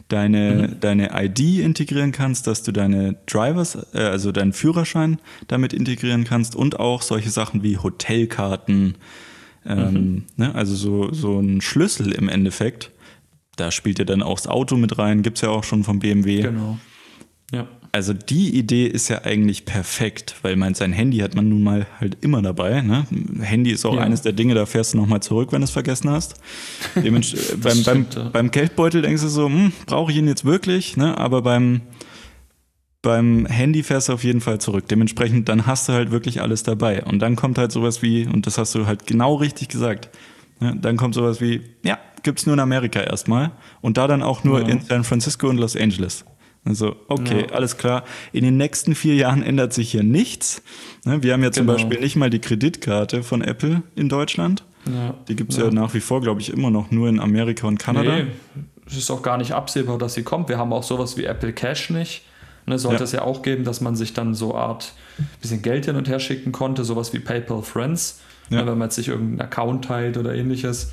deine, mhm. deine ID integrieren kannst, dass du deine Drivers, äh, also deinen Führerschein damit integrieren kannst und auch solche Sachen wie Hotelkarten, ähm, mhm. ne? also so, so ein Schlüssel im Endeffekt. Da spielt ja dann auch das Auto mit rein, gibt es ja auch schon vom BMW. Genau. Ja. Also die Idee ist ja eigentlich perfekt, weil man sein Handy hat man nun mal halt immer dabei. Ne? Handy ist auch ja. eines der Dinge, da fährst du nochmal zurück, wenn du es vergessen hast. beim, stimmt, beim, ja. beim Geldbeutel denkst du so, hm, brauche ich ihn jetzt wirklich? Ne? Aber beim, beim Handy fährst du auf jeden Fall zurück. Dementsprechend, dann hast du halt wirklich alles dabei. Und dann kommt halt sowas wie, und das hast du halt genau richtig gesagt, ne? dann kommt sowas wie, ja, gibt es nur in Amerika erstmal. Und da dann auch nur ja. in San Francisco und Los Angeles. Also, okay, ja. alles klar. In den nächsten vier Jahren ändert sich hier nichts. Ne, wir haben ja zum genau. Beispiel nicht mal die Kreditkarte von Apple in Deutschland. Ja. Die gibt es ja. ja. nach wie vor, glaube ich, immer noch nur in Amerika und Kanada. Nee, es ist auch gar nicht absehbar, dass sie kommt. Wir haben auch sowas wie Apple Cash nicht. Ne, sollte ja. es ja auch geben, dass man sich dann so Art bisschen Geld hin und her schicken konnte, sowas wie PayPal Friends, ja. ne, wenn man jetzt sich irgendeinen Account teilt oder ähnliches.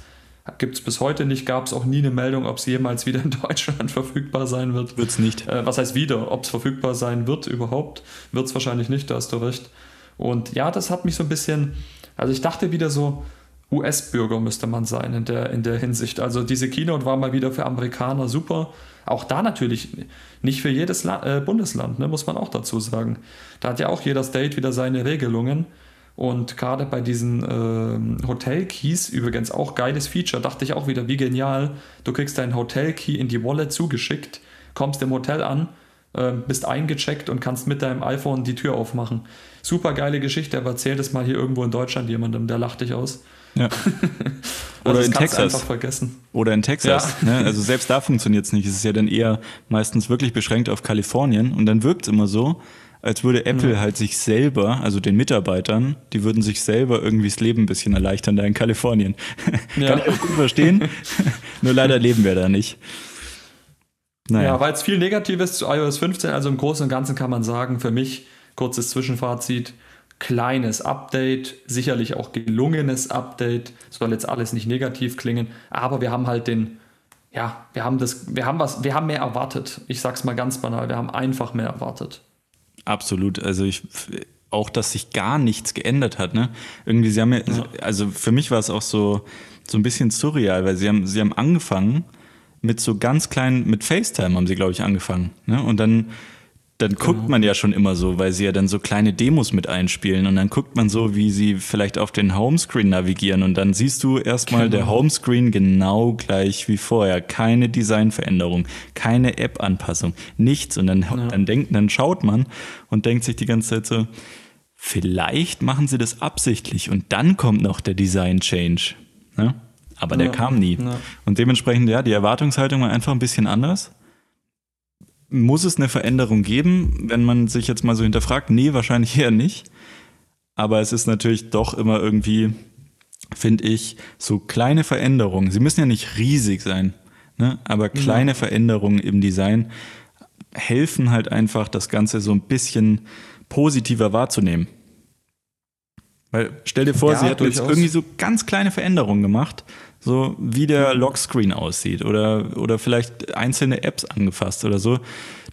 Gibt es bis heute nicht, gab es auch nie eine Meldung, ob es jemals wieder in Deutschland verfügbar sein wird. Wird es nicht. Äh, was heißt wieder? Ob es verfügbar sein wird überhaupt? Wird es wahrscheinlich nicht, da hast du recht. Und ja, das hat mich so ein bisschen, also ich dachte wieder so, US-Bürger müsste man sein in der, in der Hinsicht. Also diese Keynote war mal wieder für Amerikaner super. Auch da natürlich nicht für jedes La äh, Bundesland, ne, muss man auch dazu sagen. Da hat ja auch jeder State wieder seine Regelungen. Und gerade bei diesen äh, Hotel-Keys, übrigens auch geiles Feature, dachte ich auch wieder, wie genial. Du kriegst deinen Hotel-Key in die Wallet zugeschickt, kommst im Hotel an, äh, bist eingecheckt und kannst mit deinem iPhone die Tür aufmachen. Super geile Geschichte, aber erzähl das mal hier irgendwo in Deutschland jemandem, der lacht dich aus. Ja. Oder also in Texas. Einfach vergessen. Oder in Texas. Ja. Ne? Also selbst da funktioniert es nicht. Es ist ja dann eher meistens wirklich beschränkt auf Kalifornien. Und dann wirkt es immer so, als würde Apple ja. halt sich selber, also den Mitarbeitern, die würden sich selber irgendwie das Leben ein bisschen erleichtern da in Kalifornien. Ja. Kann ich auch gut verstehen. Nur leider leben wir da nicht. Naja. Ja, weil es viel Negatives zu iOS 15. Also im Großen und Ganzen kann man sagen, für mich, kurzes Zwischenfazit, kleines Update, sicherlich auch gelungenes Update. Soll jetzt alles nicht negativ klingen, aber wir haben halt den, ja, wir haben das, wir haben was, wir haben mehr erwartet. Ich sag's mal ganz banal, wir haben einfach mehr erwartet. Absolut. Also ich auch, dass sich gar nichts geändert hat. Ne? Irgendwie, sie haben ja, also für mich war es auch so, so ein bisschen surreal, weil sie haben, sie haben angefangen mit so ganz kleinen, mit FaceTime haben sie, glaube ich, angefangen. Ne? Und dann dann guckt genau. man ja schon immer so, weil sie ja dann so kleine Demos mit einspielen und dann guckt man so, wie sie vielleicht auf den Homescreen navigieren und dann siehst du erstmal genau. der Homescreen genau gleich wie vorher. Keine Designveränderung, keine App-Anpassung, nichts. Und dann, ja. dann denkt, dann schaut man und denkt sich die ganze Zeit so, vielleicht machen sie das absichtlich und dann kommt noch der Design-Change. Ne? Aber der ja. kam nie. Ja. Und dementsprechend, ja, die Erwartungshaltung war einfach ein bisschen anders muss es eine Veränderung geben, wenn man sich jetzt mal so hinterfragt? Nee, wahrscheinlich eher nicht. Aber es ist natürlich doch immer irgendwie, finde ich, so kleine Veränderungen. Sie müssen ja nicht riesig sein, ne? aber kleine ja. Veränderungen im Design helfen halt einfach, das Ganze so ein bisschen positiver wahrzunehmen. Weil stell dir vor, ja, sie hat jetzt irgendwie so ganz kleine Veränderungen gemacht, so wie der Lockscreen aussieht oder, oder vielleicht einzelne Apps angefasst oder so,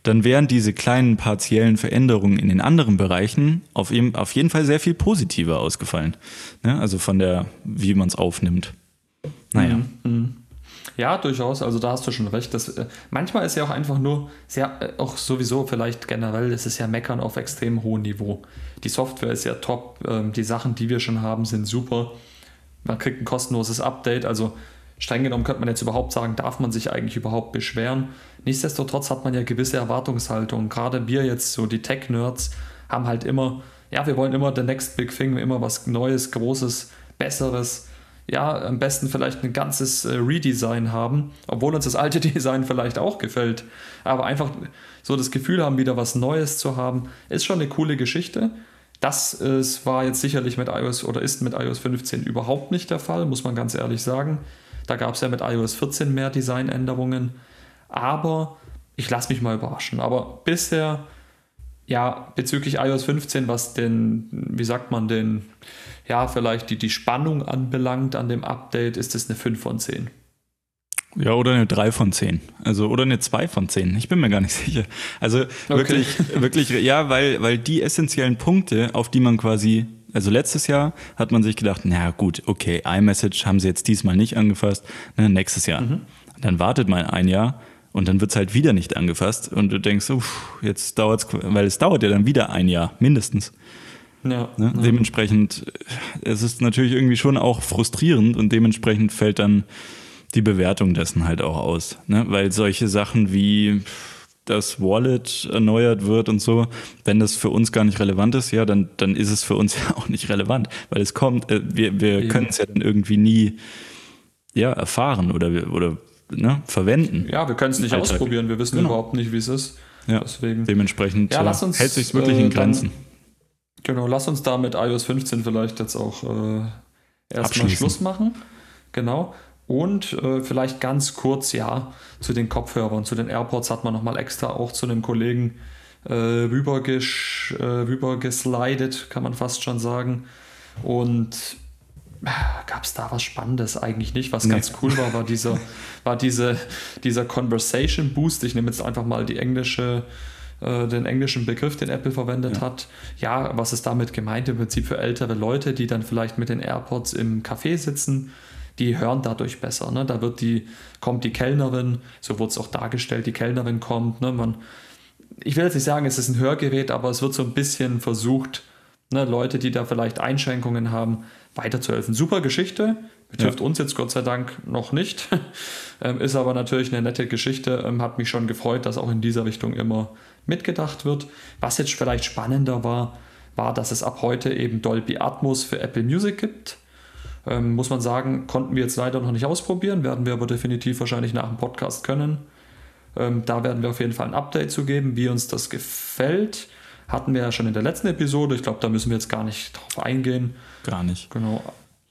dann wären diese kleinen partiellen Veränderungen in den anderen Bereichen auf, eben, auf jeden Fall sehr viel positiver ausgefallen. Ne? Also von der, wie man es aufnimmt. Naja. Mhm, mhm. Ja, durchaus. Also da hast du schon recht. Das, äh, manchmal ist ja auch einfach nur, sehr, äh, auch sowieso vielleicht generell, ist es ja Meckern auf extrem hohem Niveau. Die Software ist ja top, äh, die Sachen, die wir schon haben, sind super man kriegt ein kostenloses Update. Also streng genommen könnte man jetzt überhaupt sagen, darf man sich eigentlich überhaupt beschweren. Nichtsdestotrotz hat man ja gewisse Erwartungshaltungen. Gerade wir jetzt, so die Tech-Nerds, haben halt immer, ja, wir wollen immer the next big thing, immer was Neues, Großes, Besseres. Ja, am besten vielleicht ein ganzes äh, Redesign haben, obwohl uns das alte Design vielleicht auch gefällt. Aber einfach so das Gefühl haben, wieder was Neues zu haben, ist schon eine coole Geschichte. Das ist, war jetzt sicherlich mit iOS oder ist mit iOS 15 überhaupt nicht der Fall, muss man ganz ehrlich sagen. Da gab es ja mit iOS 14 mehr Designänderungen. Aber ich lasse mich mal überraschen. Aber bisher, ja, bezüglich iOS 15, was den, wie sagt man, den, ja, vielleicht die, die Spannung anbelangt an dem Update, ist es eine 5 von 10. Ja, oder eine 3 von 10. Also, oder eine 2 von 10. Ich bin mir gar nicht sicher. Also, okay. wirklich, wirklich, ja, weil, weil die essentiellen Punkte, auf die man quasi, also letztes Jahr hat man sich gedacht, na gut, okay, iMessage haben sie jetzt diesmal nicht angefasst, ne, nächstes Jahr. Mhm. Dann wartet man ein Jahr und dann wird es halt wieder nicht angefasst und du denkst, uff, jetzt dauert es, weil es dauert ja dann wieder ein Jahr, mindestens. Ja, ne? ja. Dementsprechend, es ist natürlich irgendwie schon auch frustrierend und dementsprechend fällt dann die Bewertung dessen halt auch aus. Ne? Weil solche Sachen wie das Wallet erneuert wird und so, wenn das für uns gar nicht relevant ist, ja, dann, dann ist es für uns ja auch nicht relevant, weil es kommt, äh, wir, wir können es ja dann irgendwie nie ja, erfahren oder, oder ne, verwenden. Ja, wir können es nicht Alltag. ausprobieren, wir wissen genau. überhaupt nicht, wie es ist. Ja, Deswegen. dementsprechend ja, lass uns, hält sich wirklich äh, in Grenzen. Dann, genau, lass uns da mit iOS 15 vielleicht jetzt auch äh, erstmal Schluss machen. Genau. Und äh, vielleicht ganz kurz, ja, zu den Kopfhörern, zu den AirPods hat man nochmal extra auch zu einem Kollegen äh, rübergesch, äh, rübergeslidet, kann man fast schon sagen. Und äh, gab es da was Spannendes eigentlich nicht. Was nee. ganz cool war, war dieser, war diese, dieser Conversation Boost. Ich nehme jetzt einfach mal die englische, äh, den englischen Begriff, den Apple verwendet ja. hat. Ja, was ist damit gemeint? Im Prinzip für ältere Leute, die dann vielleicht mit den AirPods im Café sitzen die hören dadurch besser. Ne? Da wird die, kommt die Kellnerin, so wird es auch dargestellt, die Kellnerin kommt. Ne? Man, ich will jetzt nicht sagen, es ist ein Hörgerät, aber es wird so ein bisschen versucht, ne, Leute, die da vielleicht Einschränkungen haben, weiterzuhelfen. Super Geschichte, Betrifft ja. uns jetzt Gott sei Dank noch nicht. ähm, ist aber natürlich eine nette Geschichte. Ähm, hat mich schon gefreut, dass auch in dieser Richtung immer mitgedacht wird. Was jetzt vielleicht spannender war, war, dass es ab heute eben Dolby Atmos für Apple Music gibt. Ähm, muss man sagen, konnten wir jetzt leider noch nicht ausprobieren, werden wir aber definitiv wahrscheinlich nach dem Podcast können. Ähm, da werden wir auf jeden Fall ein Update zu geben, wie uns das gefällt. Hatten wir ja schon in der letzten Episode. Ich glaube, da müssen wir jetzt gar nicht drauf eingehen. Gar nicht. Genau.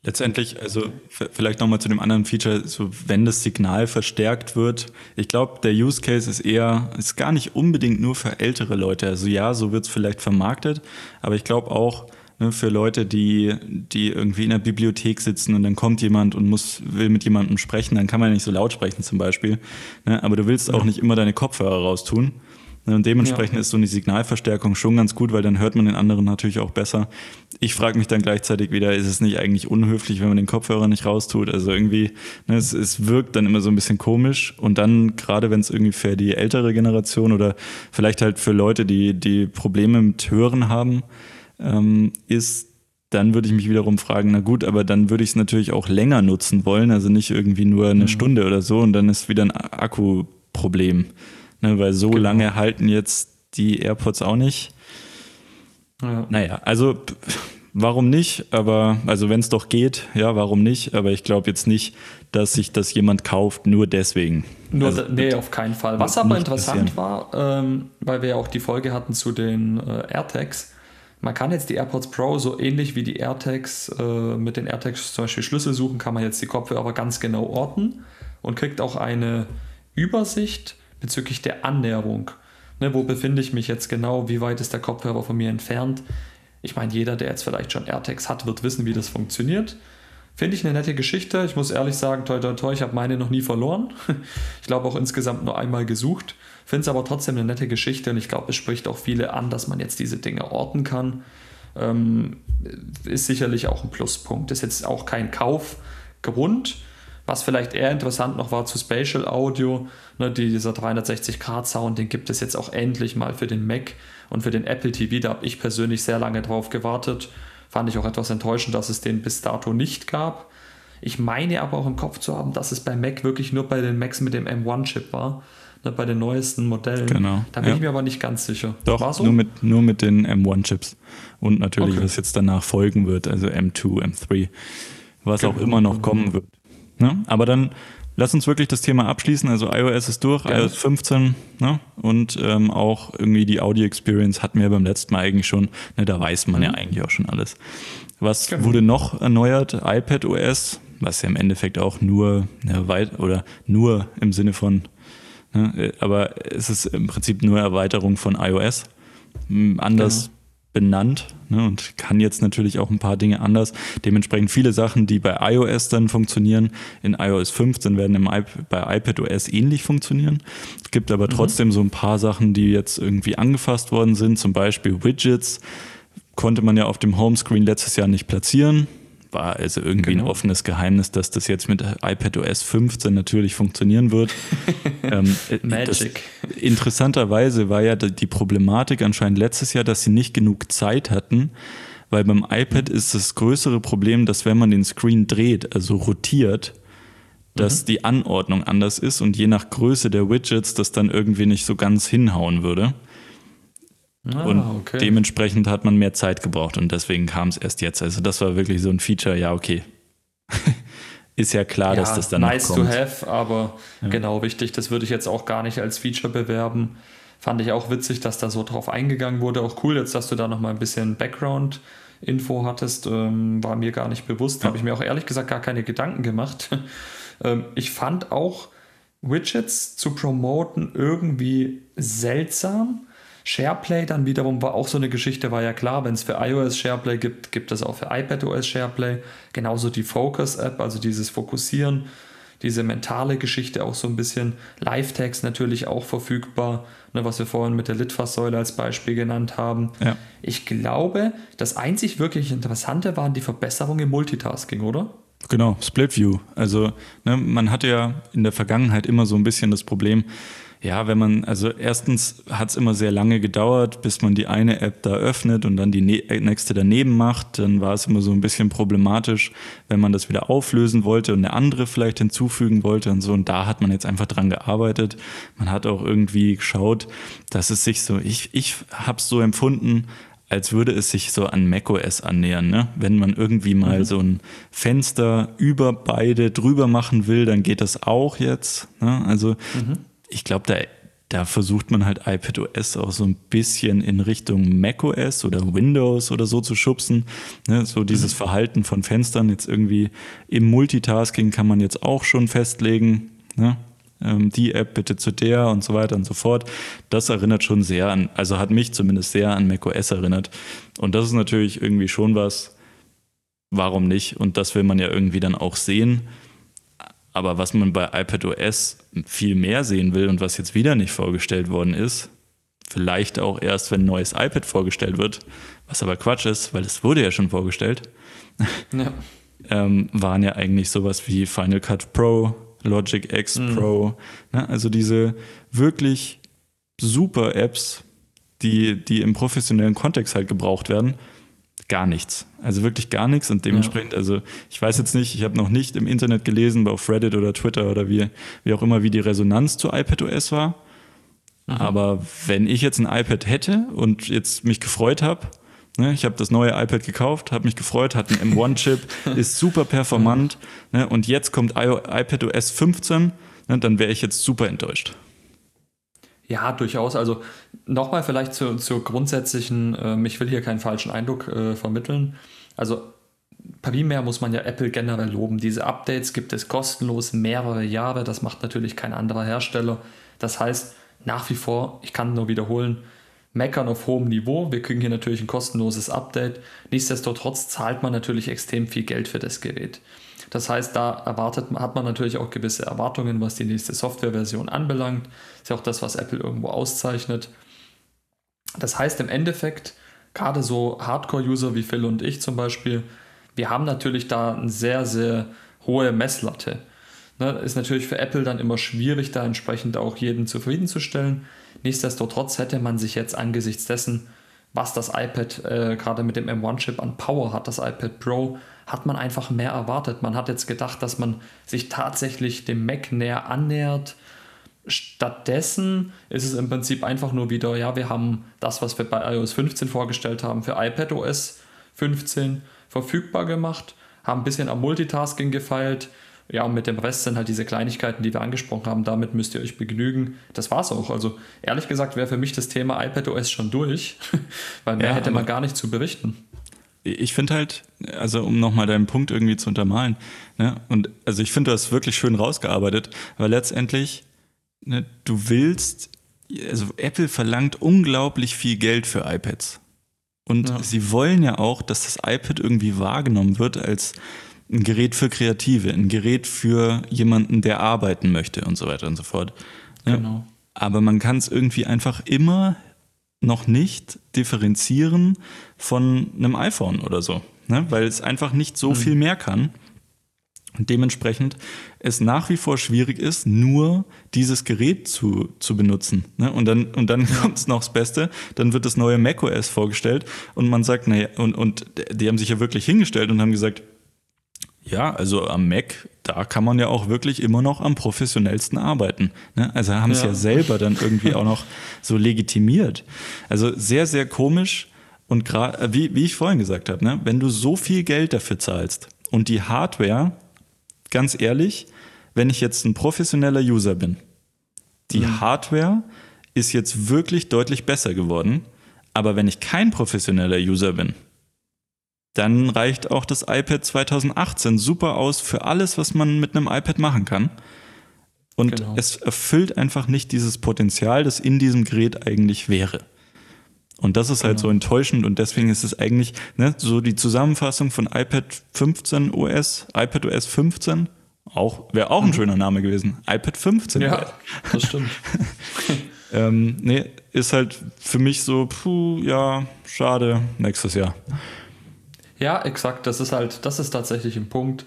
Letztendlich, also vielleicht nochmal zu dem anderen Feature, so wenn das Signal verstärkt wird. Ich glaube, der Use Case ist eher, ist gar nicht unbedingt nur für ältere Leute. Also ja, so wird es vielleicht vermarktet, aber ich glaube auch ne, für Leute, die, die irgendwie in der Bibliothek sitzen und dann kommt jemand und muss, will mit jemandem sprechen, dann kann man ja nicht so laut sprechen zum Beispiel. Ne, aber du willst auch nicht immer deine Kopfhörer raustun. Ne, und dementsprechend ja. ist so eine Signalverstärkung schon ganz gut, weil dann hört man den anderen natürlich auch besser. Ich frage mich dann gleichzeitig wieder, ist es nicht eigentlich unhöflich, wenn man den Kopfhörer nicht raustut? Also irgendwie, ne, es, es wirkt dann immer so ein bisschen komisch. Und dann, gerade wenn es irgendwie für die ältere Generation oder vielleicht halt für Leute, die, die Probleme mit Hören haben, ähm, ist, dann würde ich mich wiederum fragen, na gut, aber dann würde ich es natürlich auch länger nutzen wollen, also nicht irgendwie nur eine mhm. Stunde oder so und dann ist wieder ein Akkuproblem. Ne, weil so genau. lange halten jetzt die AirPods auch nicht. Ja. Naja, also warum nicht? Aber, also wenn es doch geht, ja, warum nicht? Aber ich glaube jetzt nicht, dass sich das jemand kauft, nur deswegen. Nur, also, nee, auf keinen Fall. Was aber interessant war, ähm, weil wir ja auch die Folge hatten zu den äh, AirTags, man kann jetzt die AirPods Pro so ähnlich wie die AirTags äh, mit den AirTags zum Beispiel Schlüssel suchen, kann man jetzt die Kopfhörer ganz genau orten und kriegt auch eine Übersicht bezüglich der Annäherung. Ne, wo befinde ich mich jetzt genau? Wie weit ist der Kopfhörer von mir entfernt? Ich meine, jeder, der jetzt vielleicht schon AirTags hat, wird wissen, wie das funktioniert. Finde ich eine nette Geschichte. Ich muss ehrlich sagen, toi toi toi, ich habe meine noch nie verloren. Ich glaube auch insgesamt nur einmal gesucht. Finde es aber trotzdem eine nette Geschichte und ich glaube, es spricht auch viele an, dass man jetzt diese Dinge orten kann. Ähm, ist sicherlich auch ein Pluspunkt. Ist jetzt auch kein Kaufgrund, was vielleicht eher interessant noch war zu Spatial Audio, ne, dieser 360-Grad-Sound, den gibt es jetzt auch endlich mal für den Mac und für den Apple TV. Da habe ich persönlich sehr lange drauf gewartet. Fand ich auch etwas enttäuschend, dass es den bis dato nicht gab. Ich meine aber auch im Kopf zu haben, dass es bei Mac wirklich nur bei den Macs mit dem M1-Chip war, bei den neuesten Modellen. Genau. Da bin ja. ich mir aber nicht ganz sicher. Doch, so? nur, mit, nur mit den M1-Chips. Und natürlich, okay. was jetzt danach folgen wird, also M2, M3, was genau. auch immer noch kommen wird. Ne? Aber dann lass uns wirklich das Thema abschließen. Also iOS ist durch, ja. iOS 15 ne? und ähm, auch irgendwie die Audio-Experience hatten wir beim letzten Mal eigentlich schon. Ne, da weiß man mhm. ja eigentlich auch schon alles. Was genau. wurde noch erneuert? iPad OS, was ja im Endeffekt auch nur ja, weit oder nur im Sinne von, ne? Aber es ist im Prinzip nur Erweiterung von iOS. Hm, anders genau benannt ne, und kann jetzt natürlich auch ein paar Dinge anders. Dementsprechend viele Sachen, die bei iOS dann funktionieren, in iOS 15 werden im iP bei iPadOS ähnlich funktionieren. Es gibt aber mhm. trotzdem so ein paar Sachen, die jetzt irgendwie angefasst worden sind, zum Beispiel Widgets konnte man ja auf dem Homescreen letztes Jahr nicht platzieren war also irgendwie genau. ein offenes Geheimnis, dass das jetzt mit iPadOS 15 natürlich funktionieren wird. ähm, äh, Magic. Das, interessanterweise war ja die Problematik anscheinend letztes Jahr, dass sie nicht genug Zeit hatten, weil beim iPad ist das größere Problem, dass wenn man den Screen dreht, also rotiert, dass mhm. die Anordnung anders ist und je nach Größe der Widgets das dann irgendwie nicht so ganz hinhauen würde. Ah, und okay. dementsprechend hat man mehr Zeit gebraucht und deswegen kam es erst jetzt. Also das war wirklich so ein Feature, ja, okay. ist ja klar, ja, dass das dann nice kommt. Nice to have, aber ja. genau wichtig, das würde ich jetzt auch gar nicht als Feature bewerben. Fand ich auch witzig, dass da so drauf eingegangen wurde. Auch cool jetzt, dass du da nochmal ein bisschen Background Info hattest, ähm, war mir gar nicht bewusst. Ja. Habe ich mir auch ehrlich gesagt gar keine Gedanken gemacht. ähm, ich fand auch Widgets zu promoten irgendwie seltsam SharePlay dann wiederum war auch so eine Geschichte, war ja klar, wenn es für iOS SharePlay gibt, gibt es auch für iPadOS SharePlay. Genauso die Focus-App, also dieses Fokussieren, diese mentale Geschichte auch so ein bisschen. Live-Tags natürlich auch verfügbar, ne, was wir vorhin mit der Litfaßsäule als Beispiel genannt haben. Ja. Ich glaube, das einzig wirklich Interessante waren die Verbesserungen im Multitasking, oder? Genau, Split View. Also ne, man hatte ja in der Vergangenheit immer so ein bisschen das Problem, ja, wenn man, also erstens hat es immer sehr lange gedauert, bis man die eine App da öffnet und dann die äh, nächste daneben macht. Dann war es immer so ein bisschen problematisch, wenn man das wieder auflösen wollte und eine andere vielleicht hinzufügen wollte und so. Und da hat man jetzt einfach dran gearbeitet. Man hat auch irgendwie geschaut, dass es sich so, ich, ich habe es so empfunden, als würde es sich so an macOS annähern. Ne? Wenn man irgendwie mal mhm. so ein Fenster über beide drüber machen will, dann geht das auch jetzt. Ne? Also mhm. Ich glaube, da, da versucht man halt iPadOS auch so ein bisschen in Richtung macOS oder Windows oder so zu schubsen. Ne? So dieses mhm. Verhalten von Fenstern jetzt irgendwie im Multitasking kann man jetzt auch schon festlegen. Ne? ähm, die App bitte zu der und so weiter und so fort. Das erinnert schon sehr an, also hat mich zumindest sehr an macOS erinnert. Und das ist natürlich irgendwie schon was, warum nicht? Und das will man ja irgendwie dann auch sehen. Aber was man bei iPadOS viel mehr sehen will und was jetzt wieder nicht vorgestellt worden ist, vielleicht auch erst, wenn ein neues iPad vorgestellt wird, was aber Quatsch ist, weil es wurde ja schon vorgestellt, ja. ähm, waren ja eigentlich sowas wie Final Cut Pro, Logic X mhm. Pro. Ne? Also diese wirklich super Apps, die, die im professionellen Kontext halt gebraucht werden, gar nichts. Also wirklich gar nichts und dementsprechend, ja. also ich weiß jetzt nicht, ich habe noch nicht im Internet gelesen, auf Reddit oder Twitter oder wie, wie auch immer, wie die Resonanz zu iPadOS war. Mhm. Aber wenn ich jetzt ein iPad hätte und jetzt mich gefreut habe, Ne, ich habe das neue iPad gekauft, habe mich gefreut, hat einen M1-Chip, ist super performant. Ne, und jetzt kommt iPad OS 15, ne, dann wäre ich jetzt super enttäuscht. Ja, durchaus. Also nochmal vielleicht zur, zur grundsätzlichen, ähm, ich will hier keinen falschen Eindruck äh, vermitteln. Also primär muss man ja Apple generell loben. Diese Updates gibt es kostenlos mehrere Jahre. Das macht natürlich kein anderer Hersteller. Das heißt, nach wie vor, ich kann nur wiederholen, meckern auf hohem Niveau. Wir kriegen hier natürlich ein kostenloses Update. Nichtsdestotrotz zahlt man natürlich extrem viel Geld für das Gerät. Das heißt, da erwartet, hat man natürlich auch gewisse Erwartungen, was die nächste Softwareversion anbelangt. Ist ja auch das, was Apple irgendwo auszeichnet. Das heißt im Endeffekt, gerade so Hardcore-User wie Phil und ich zum Beispiel, wir haben natürlich da eine sehr, sehr hohe Messlatte. Ne, ist natürlich für Apple dann immer schwierig, da entsprechend auch jeden zufriedenzustellen. Nichtsdestotrotz hätte man sich jetzt angesichts dessen, was das iPad äh, gerade mit dem M1-Chip an Power hat, das iPad Pro, hat man einfach mehr erwartet. Man hat jetzt gedacht, dass man sich tatsächlich dem Mac näher annähert. Stattdessen ist es im Prinzip einfach nur wieder, ja, wir haben das, was wir bei iOS 15 vorgestellt haben, für iPadOS 15 verfügbar gemacht, haben ein bisschen am Multitasking gefeilt, ja, und mit dem Rest sind halt diese Kleinigkeiten, die wir angesprochen haben. Damit müsst ihr euch begnügen. Das war's auch. Also ehrlich gesagt wäre für mich das Thema iPadOS schon durch, weil mehr ja, hätte man gar nicht zu berichten. Ich finde halt, also um nochmal deinen Punkt irgendwie zu untermalen, ne, und also ich finde, du hast wirklich schön rausgearbeitet, weil letztendlich, ne, du willst, also Apple verlangt unglaublich viel Geld für iPads. Und ja. sie wollen ja auch, dass das iPad irgendwie wahrgenommen wird als ein Gerät für Kreative, ein Gerät für jemanden, der arbeiten möchte und so weiter und so fort. Ja, genau. Aber man kann es irgendwie einfach immer noch nicht differenzieren von einem iPhone oder so, ne? weil es einfach nicht so mhm. viel mehr kann. Und dementsprechend es nach wie vor schwierig ist, nur dieses Gerät zu, zu benutzen. Ne? Und dann, und dann kommt es noch das Beste, dann wird das neue macOS vorgestellt und man sagt, naja, und, und die haben sich ja wirklich hingestellt und haben gesagt, ja, also am Mac, da kann man ja auch wirklich immer noch am professionellsten arbeiten. Ne? Also haben es ja. ja selber dann irgendwie auch noch so legitimiert. Also sehr, sehr komisch. Und gerade, äh, wie, wie ich vorhin gesagt habe, ne? wenn du so viel Geld dafür zahlst und die Hardware, ganz ehrlich, wenn ich jetzt ein professioneller User bin, die mhm. Hardware ist jetzt wirklich deutlich besser geworden. Aber wenn ich kein professioneller User bin, dann reicht auch das iPad 2018 super aus für alles, was man mit einem iPad machen kann. Und genau. es erfüllt einfach nicht dieses Potenzial, das in diesem Gerät eigentlich wäre. Und das ist halt genau. so enttäuschend und deswegen ist es eigentlich ne, so die Zusammenfassung von iPad 15 OS, iPad OS 15, auch wäre auch ein mhm. schöner Name gewesen. iPad 15. Ja, das stimmt. ähm, nee, ist halt für mich so, puh, ja, schade, nächstes Jahr. Ja, exakt. Das ist halt, das ist tatsächlich ein Punkt,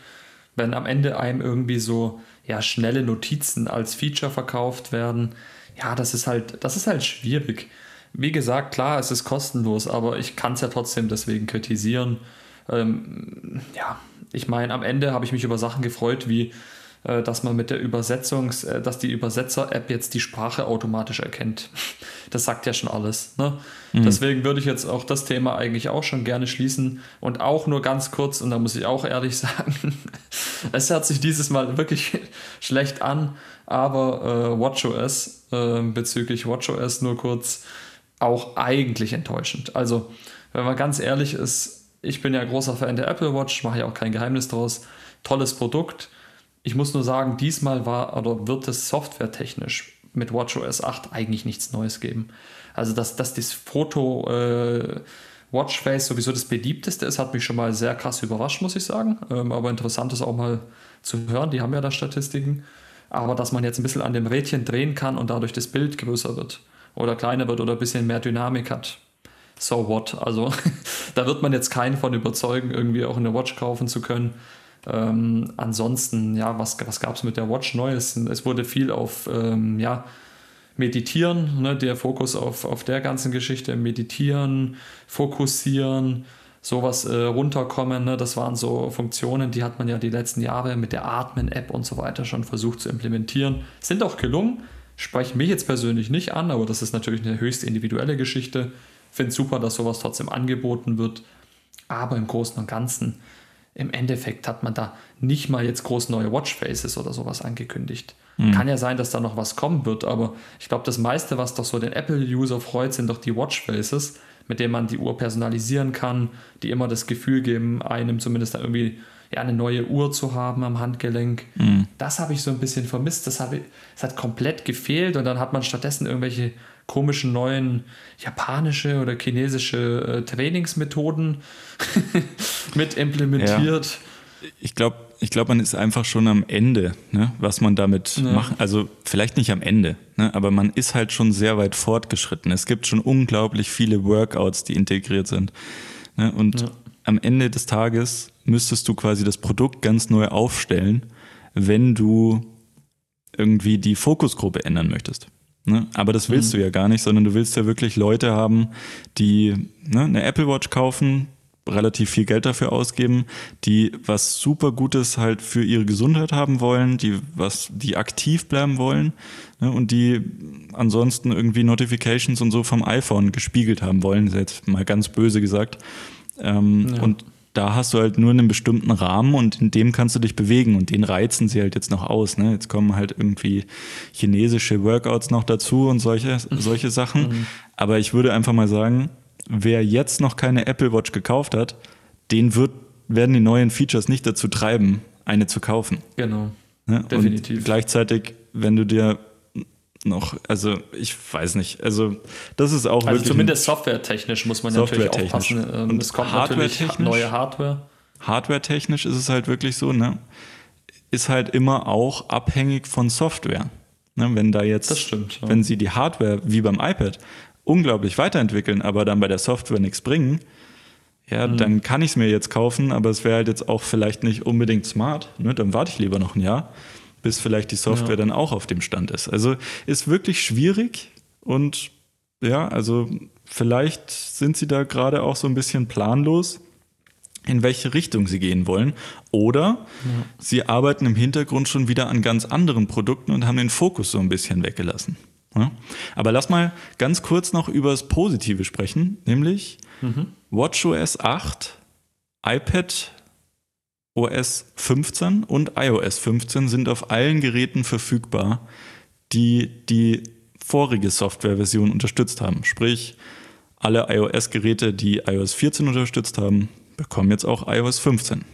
wenn am Ende einem irgendwie so ja, schnelle Notizen als Feature verkauft werden. ja, das ist halt, das ist halt schwierig. Wie gesagt, klar, es ist kostenlos, aber ich kann es ja trotzdem deswegen kritisieren. Ähm, ja, ich meine, am Ende habe ich mich über Sachen gefreut, wie dass man mit der Übersetzungs, äh, dass die Übersetzer-App jetzt die Sprache automatisch erkennt. Das sagt ja schon alles. Ne? Mhm. Deswegen würde ich jetzt auch das Thema eigentlich auch schon gerne schließen und auch nur ganz kurz, und da muss ich auch ehrlich sagen, es hört sich dieses Mal wirklich schlecht an, aber äh, WatchOS äh, bezüglich WatchOS nur kurz auch eigentlich enttäuschend. Also, wenn man ganz ehrlich ist, ich bin ja großer Fan der Apple Watch, mache ja auch kein Geheimnis draus. Tolles Produkt ich muss nur sagen, diesmal war oder wird es softwaretechnisch mit WatchOS 8 eigentlich nichts Neues geben. Also, dass, dass das Foto äh, Watchface sowieso das beliebteste ist, hat mich schon mal sehr krass überrascht, muss ich sagen. Ähm, aber interessant ist auch mal zu hören, die haben ja da Statistiken. Aber dass man jetzt ein bisschen an dem Rädchen drehen kann und dadurch das Bild größer wird oder kleiner wird oder ein bisschen mehr Dynamik hat. So what? Also da wird man jetzt keinen von überzeugen, irgendwie auch eine Watch kaufen zu können, ähm, ansonsten, ja, was, was gab es mit der Watch Neues? Es wurde viel auf, ähm, ja, Meditieren, ne, der Fokus auf, auf der ganzen Geschichte, Meditieren, Fokussieren, sowas äh, runterkommen, ne, das waren so Funktionen, die hat man ja die letzten Jahre mit der Atmen-App und so weiter schon versucht zu implementieren. Sind auch gelungen, sprechen mich jetzt persönlich nicht an, aber das ist natürlich eine höchst individuelle Geschichte. Finde super, dass sowas trotzdem angeboten wird. Aber im Großen und Ganzen im Endeffekt hat man da nicht mal jetzt groß neue Watchfaces oder sowas angekündigt. Mhm. Kann ja sein, dass da noch was kommen wird, aber ich glaube, das meiste, was doch so den Apple-User freut, sind doch die Watchfaces, mit denen man die Uhr personalisieren kann, die immer das Gefühl geben, einem zumindest da irgendwie ja, eine neue Uhr zu haben am Handgelenk. Mhm. Das habe ich so ein bisschen vermisst. Das, habe das hat komplett gefehlt und dann hat man stattdessen irgendwelche komischen neuen japanische oder chinesische äh, Trainingsmethoden mit implementiert. Ja. Ich glaube, ich glaube, man ist einfach schon am Ende, ne, was man damit ja. macht. Also vielleicht nicht am Ende, ne, aber man ist halt schon sehr weit fortgeschritten. Es gibt schon unglaublich viele Workouts, die integriert sind. Ne, und ja. am Ende des Tages müsstest du quasi das Produkt ganz neu aufstellen, wenn du irgendwie die Fokusgruppe ändern möchtest. Ne? Aber das willst mhm. du ja gar nicht, sondern du willst ja wirklich Leute haben, die ne, eine Apple Watch kaufen, relativ viel Geld dafür ausgeben, die was super Gutes halt für ihre Gesundheit haben wollen, die was, die aktiv bleiben wollen ne, und die ansonsten irgendwie Notifications und so vom iPhone gespiegelt haben wollen, jetzt mal ganz böse gesagt. Ähm, ja. Und da hast du halt nur einen bestimmten Rahmen und in dem kannst du dich bewegen und den reizen sie halt jetzt noch aus. Ne? Jetzt kommen halt irgendwie chinesische Workouts noch dazu und solche, solche Sachen. Mhm. Aber ich würde einfach mal sagen, wer jetzt noch keine Apple Watch gekauft hat, den wird, werden die neuen Features nicht dazu treiben, eine zu kaufen. Genau. Ne? Definitiv. Und gleichzeitig, wenn du dir noch, also ich weiß nicht. Also das ist auch also zumindest softwaretechnisch muss man natürlich aufpassen. Ähm, Und es kommt natürlich neue Hardware. Hardware-technisch ist es halt wirklich so, ne? Ist halt immer auch abhängig von Software. Ne? Wenn da jetzt, stimmt, ja. wenn sie die Hardware wie beim iPad unglaublich weiterentwickeln, aber dann bei der Software nichts bringen, ja, mhm. dann kann ich es mir jetzt kaufen, aber es wäre halt jetzt auch vielleicht nicht unbedingt smart. Ne? Dann warte ich lieber noch ein Jahr bis vielleicht die Software ja. dann auch auf dem Stand ist. Also ist wirklich schwierig und ja, also vielleicht sind sie da gerade auch so ein bisschen planlos, in welche Richtung sie gehen wollen. Oder ja. sie arbeiten im Hintergrund schon wieder an ganz anderen Produkten und haben den Fokus so ein bisschen weggelassen. Ja? Aber lass mal ganz kurz noch über das Positive sprechen, nämlich mhm. WatchOS 8, iPad OS 15 und iOS 15 sind auf allen Geräten verfügbar, die die vorige Softwareversion unterstützt haben. Sprich, alle iOS-Geräte, die iOS 14 unterstützt haben, bekommen jetzt auch iOS 15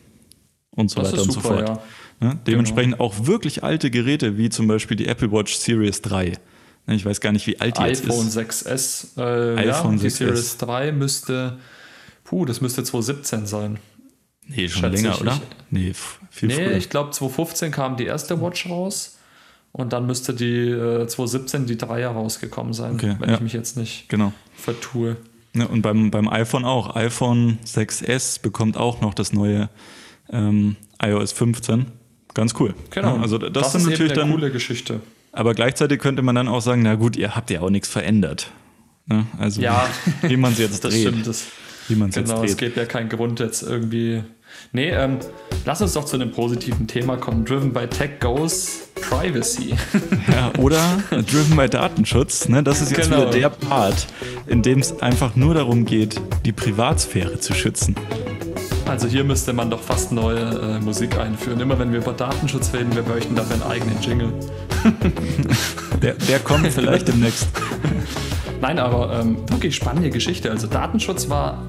und so das weiter und super, so fort. Ja. Ja, dementsprechend genau. auch wirklich alte Geräte, wie zum Beispiel die Apple Watch Series 3. Ich weiß gar nicht, wie alt die iPhone jetzt ist. 6S. Äh, iPhone ja, 6S. Die Series 3 müsste, puh, das müsste 2017 sein. Nee, schon länger, oder? Nee, viel nee, früher. ich glaube 2015 kam die erste Watch raus und dann müsste die äh, 2017 die Dreier rausgekommen sein, okay, wenn ja. ich mich jetzt nicht genau. vertue. Ja, und beim, beim iPhone auch. iPhone 6S bekommt auch noch das neue ähm, iOS 15. Ganz cool. Genau. Ja, also das, das ist natürlich eine dann coole Geschichte. Aber gleichzeitig könnte man dann auch sagen, na gut, ihr habt ja auch nichts verändert. Ne? Also Ja. wie, man es jetzt Das dreht. stimmt. Das, Wie man es jetzt genau, es dreht. gibt ja keinen Grund jetzt irgendwie. Nee, ähm, lass uns doch zu einem positiven Thema kommen. Driven by Tech Goes Privacy. Ja, oder driven by Datenschutz. Ne? Das ist jetzt Genau. wieder der Part, in dem es einfach nur darum geht, die Privatsphäre zu schützen. Also hier müsste man doch fast neue äh, Musik einführen. Immer wenn wir über Datenschutz reden, wir möchten dafür einen eigenen Jingle. Der, der kommt vielleicht demnächst. Nein, aber ähm, wirklich spannende Geschichte. Also Datenschutz war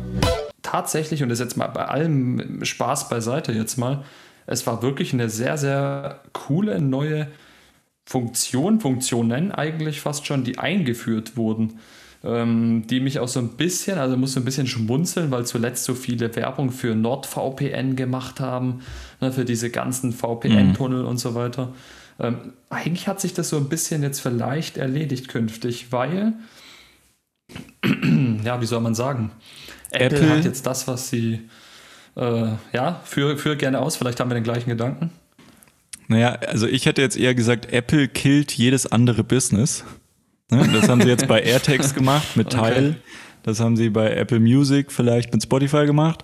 tatsächlich, und das jetzt mal bei allem Spaß beiseite jetzt mal, es war wirklich eine sehr, sehr coole neue Funktion, Funktionen eigentlich fast schon, die eingeführt wurden, ähm, die mich auch so ein bisschen, also muss so ein bisschen schmunzeln, weil zuletzt so viele Werbung für NordVPN gemacht haben, ne, für diese ganzen VPN-Tunnel und so weiter. Ähm, eigentlich hat sich das so ein bisschen jetzt vielleicht erledigt künftig, weil, ja, wie soll man sagen, Apple, Apple- hat jetzt das, was sie, äh, ja, führe führ gerne aus, vielleicht haben wir den gleichen Gedanken. Naja, also ich hätte jetzt eher gesagt, Apple killt jedes andere Business. Ne? Das haben sie jetzt bei AirTags gemacht mit Okay. Tile. Das haben sie bei Apple Music vielleicht mit Spotify gemacht.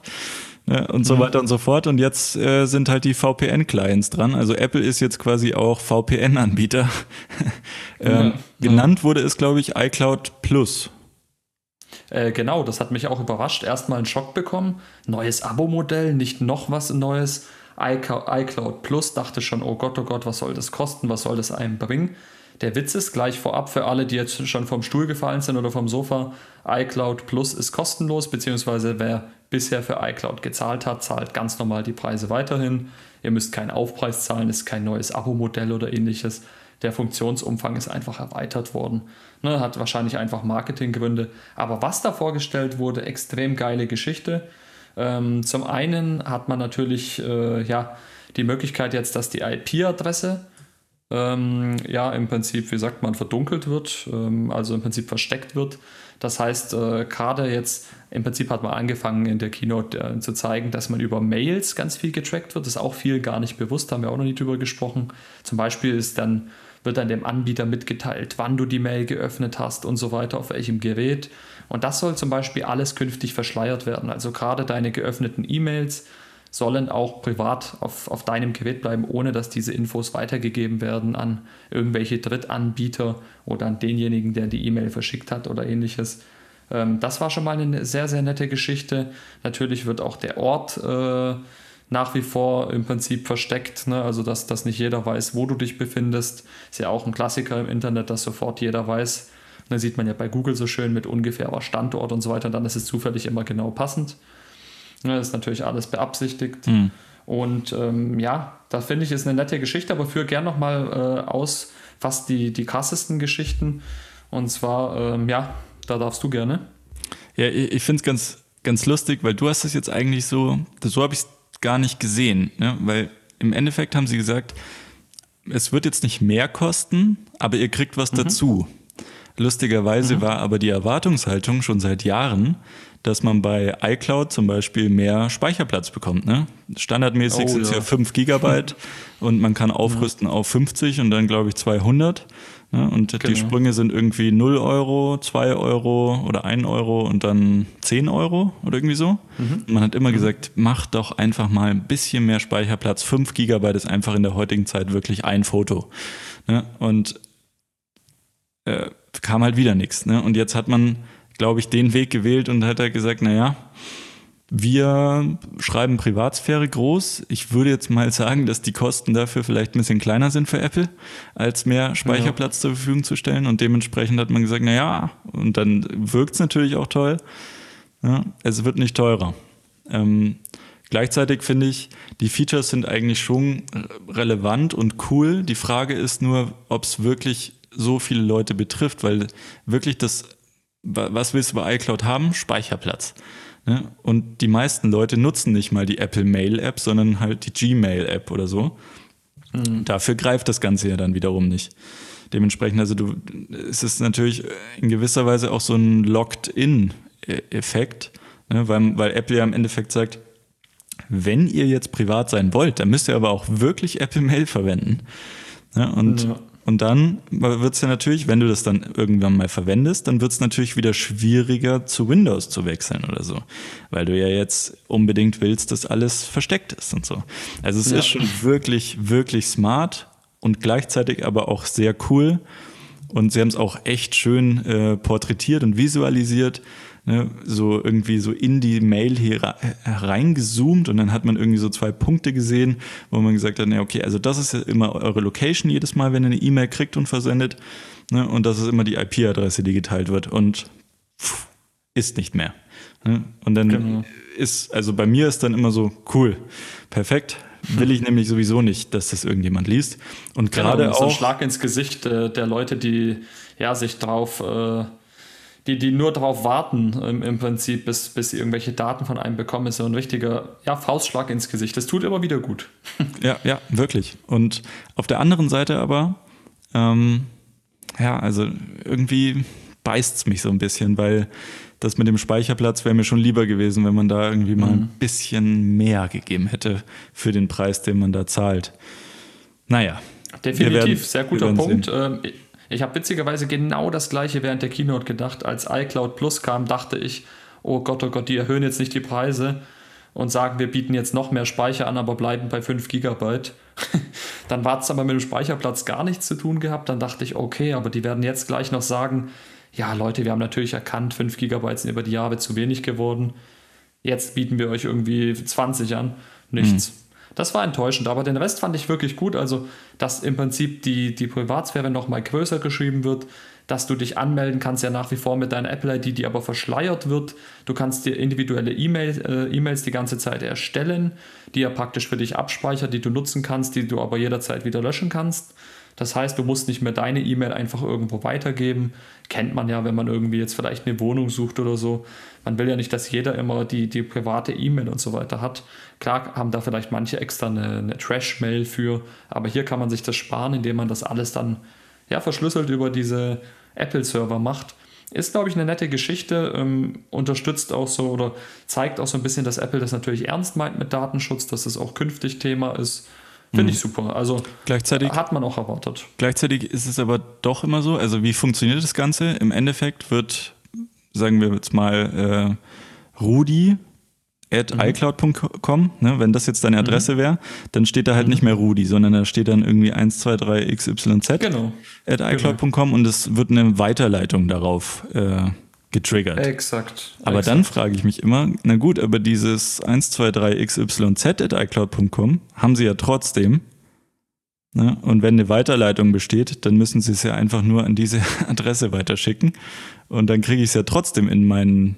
Ne? Und so weiter und so fort. Und jetzt äh, sind halt die VPN-Clients dran. Also Apple ist jetzt quasi auch VPN-Anbieter. ähm, Ja. genannt wurde es, glaube ich, iCloud Plus. Äh, genau, das hat mich auch überrascht. Erstmal einen Schock bekommen. Neues Abo-Modell, nicht noch was Neues. iCloud, Plus dachte schon, oh Gott, oh Gott, was soll das kosten? Was soll das einem bringen? Der Witz ist gleich vorab für alle, die jetzt schon vom Stuhl gefallen sind oder vom Sofa. iCloud Plus ist kostenlos, beziehungsweise wer bisher für iCloud gezahlt hat, zahlt ganz normal die Preise weiterhin. Ihr müsst keinen Aufpreis zahlen, ist kein neues Abo-Modell oder ähnliches. Der Funktionsumfang ist einfach erweitert worden. Ne, hat wahrscheinlich einfach Marketinggründe. Aber was da vorgestellt wurde, extrem geile Geschichte. Ähm, zum einen hat man natürlich äh, ja, die Möglichkeit jetzt, dass die IP-Adresse ähm, ja im Prinzip, wie sagt man, verdunkelt wird, ähm, also im Prinzip versteckt wird. Das heißt, äh, gerade jetzt, im Prinzip hat man angefangen in der Keynote äh, zu zeigen, dass man über Mails ganz viel getrackt wird. Das ist auch viel gar nicht bewusst, haben wir auch noch nie drüber gesprochen. Zum Beispiel ist dann, wird dann dem Anbieter mitgeteilt, wann du die Mail geöffnet hast und so weiter, auf welchem Gerät. Und das soll zum Beispiel alles künftig verschleiert werden. Also gerade deine geöffneten E-Mails sollen auch privat auf, auf deinem Gerät bleiben, ohne dass diese Infos weitergegeben werden an irgendwelche Drittanbieter oder an denjenigen, der die E-Mail verschickt hat oder ähnliches. Ähm, das war schon mal eine sehr, sehr nette Geschichte. Natürlich wird auch der Ort äh, nach wie vor im Prinzip versteckt, ne? also dass, dass nicht jeder weiß, wo du dich befindest. Ist ja auch ein Klassiker im Internet, dass sofort jeder weiß. Da sieht man ja bei Google so schön mit ungefährer Standort und so weiter, dann ist es zufällig immer genau passend. Ne, Das ist natürlich alles beabsichtigt. Hm. Und ähm, ja, da finde ich, ist eine nette Geschichte, aber führe gern nochmal äh, aus, fast die, die krassesten Geschichten. Und zwar, ähm, ja, da darfst du gerne. Ja, ich, ich finde es ganz, ganz lustig, weil du hast es jetzt eigentlich so, so habe ich es gar nicht gesehen, ne? weil im Endeffekt haben sie gesagt, es wird jetzt nicht mehr kosten, aber ihr kriegt was dazu. Lustigerweise war aber die Erwartungshaltung schon seit Jahren, dass man bei iCloud zum Beispiel mehr Speicherplatz bekommt. Ne? Standardmäßig Oh, sind es ja. ja 5 Gigabyte und man kann aufrüsten auf 50 und dann glaube ich 200. Ne? Und die Genau. Sprünge sind irgendwie 0 Euro, 2 Euro oder 1 Euro und dann 10 Euro oder irgendwie so. Man hat immer gesagt, mach doch einfach mal ein bisschen mehr Speicherplatz. 5 Gigabyte ist einfach in der heutigen Zeit wirklich ein Foto. Ne? Und äh, kam halt wieder nichts. Ne? Und jetzt hat man, glaube ich, den Weg gewählt und hat halt gesagt, naja, wir schreiben Privatsphäre groß. Ich würde jetzt mal sagen, dass die Kosten dafür vielleicht ein bisschen kleiner sind für Apple, als mehr Speicherplatz zur Verfügung zu stellen. Und dementsprechend hat man gesagt, naja, und dann wirkt es natürlich auch toll. Ja, es wird nicht teurer. Ähm, gleichzeitig finde ich, die Features sind eigentlich schon relevant und cool. Die Frage ist nur, ob es wirklich so viele Leute betrifft, weil wirklich das, wa- was willst du bei iCloud haben? Speicherplatz. Ne? Und die meisten Leute nutzen nicht mal die Apple Mail App, sondern halt die Gmail App oder so. Dafür greift das Ganze ja dann wiederum nicht. Dementsprechend, also du, es ist natürlich in gewisser Weise auch so ein Locked-in-Effekt, ne? weil, weil Apple ja im Endeffekt sagt, wenn ihr jetzt privat sein wollt, dann müsst ihr aber auch wirklich Apple Mail verwenden. Ne? Und Ja. Und dann wird es ja natürlich, wenn du das dann irgendwann mal verwendest, dann wird es natürlich wieder schwieriger zu Windows zu wechseln oder so. Weil du ja jetzt unbedingt willst, dass alles versteckt ist und so. Also es ja. ist schon wirklich, wirklich smart und gleichzeitig aber auch sehr cool. Und sie haben es auch echt schön äh, porträtiert und visualisiert ne, so irgendwie so in die Mail hier reingezoomt und dann hat man irgendwie so zwei Punkte gesehen, wo man gesagt hat, ne, okay, also das ist ja immer eure Location jedes Mal, wenn ihr eine E-Mail kriegt und versendet. Ne, und das ist immer die IP-Adresse, die geteilt wird und pff, ist nicht mehr. Ne? Und dann genau. ist, also bei mir ist dann immer so, cool, perfekt, will ich nämlich sowieso nicht, dass das irgendjemand liest. Und genau, gerade genau, auch. So ein Schlag ins Gesicht äh, der Leute, die ja sich drauf äh, die, die nur darauf warten, im, im, Prinzip, bis, bis sie irgendwelche Daten von einem bekommen, ist so ein richtiger ja, Faustschlag ins Gesicht. Das tut immer wieder gut. Ja, ja, wirklich. Und auf der anderen Seite aber, ähm, ja, also irgendwie beißt es mich so ein bisschen, weil das mit dem Speicherplatz wäre mir schon lieber gewesen, wenn man da irgendwie mal mhm. ein bisschen mehr gegeben hätte für den Preis, den man da zahlt. Naja. Definitiv, werden, sehr guter Punkt. Sehen. Ich habe witzigerweise genau das gleiche während der Keynote gedacht. Als iCloud Plus kam, dachte ich, oh Gott, oh Gott, die erhöhen jetzt nicht die Preise und sagen, wir bieten jetzt noch mehr Speicher an, aber bleiben bei 5 GB. dann war es aber mit dem Speicherplatz gar nichts zu tun gehabt. Dann dachte ich, okay, aber die werden jetzt gleich noch sagen, ja Leute, wir haben natürlich erkannt, 5 GB sind über die Jahre zu wenig geworden. Jetzt bieten wir euch irgendwie 20 an. Nichts. Mhm. Das war enttäuschend, aber den Rest fand ich wirklich gut. Also, dass im Prinzip die, die Privatsphäre nochmal größer geschrieben wird, dass du dich anmelden kannst ja nach wie vor mit deiner Apple-ID, die aber verschleiert wird. Du kannst dir individuelle E-Mail, äh, E-Mails die ganze Zeit erstellen, die er praktisch für dich abspeichert, die du nutzen kannst, die du aber jederzeit wieder löschen kannst. Das heißt, du musst nicht mehr deine E-Mail einfach irgendwo weitergeben. Kennt man ja, wenn man irgendwie jetzt vielleicht eine Wohnung sucht oder so. Man will ja nicht, dass jeder immer die, die private E-Mail und so weiter hat. Klar haben da vielleicht manche extra eine, eine Trash-Mail für, aber hier kann man sich das sparen, indem man das alles dann ja, verschlüsselt über diese Apple-Server macht. Ist, glaube ich, eine nette Geschichte, ähm, unterstützt auch so oder zeigt auch so ein bisschen, dass Apple das natürlich ernst meint mit Datenschutz, dass es auch künftig Thema ist. Finde ich mhm. super. Also gleichzeitig hat man auch erwartet. Gleichzeitig ist es aber doch immer so. Also wie funktioniert das Ganze? Im Endeffekt wird, sagen wir jetzt mal, äh, Rudi at mhm. icloud.com, ne, wenn das jetzt deine mhm. Adresse wäre, dann steht da halt mhm. nicht mehr Rudi, sondern da steht dann irgendwie 123xyz genau. at icloud.com genau. und es wird eine Weiterleitung darauf äh, getriggert. Exakt. Aber exakt. dann frage ich mich immer, na gut, aber dieses 123xyz.icloud.com haben sie ja trotzdem. Ne? Und wenn eine Weiterleitung besteht, dann müssen sie es ja einfach nur an diese Adresse weiterschicken. Und dann kriege ich es ja trotzdem in meinen,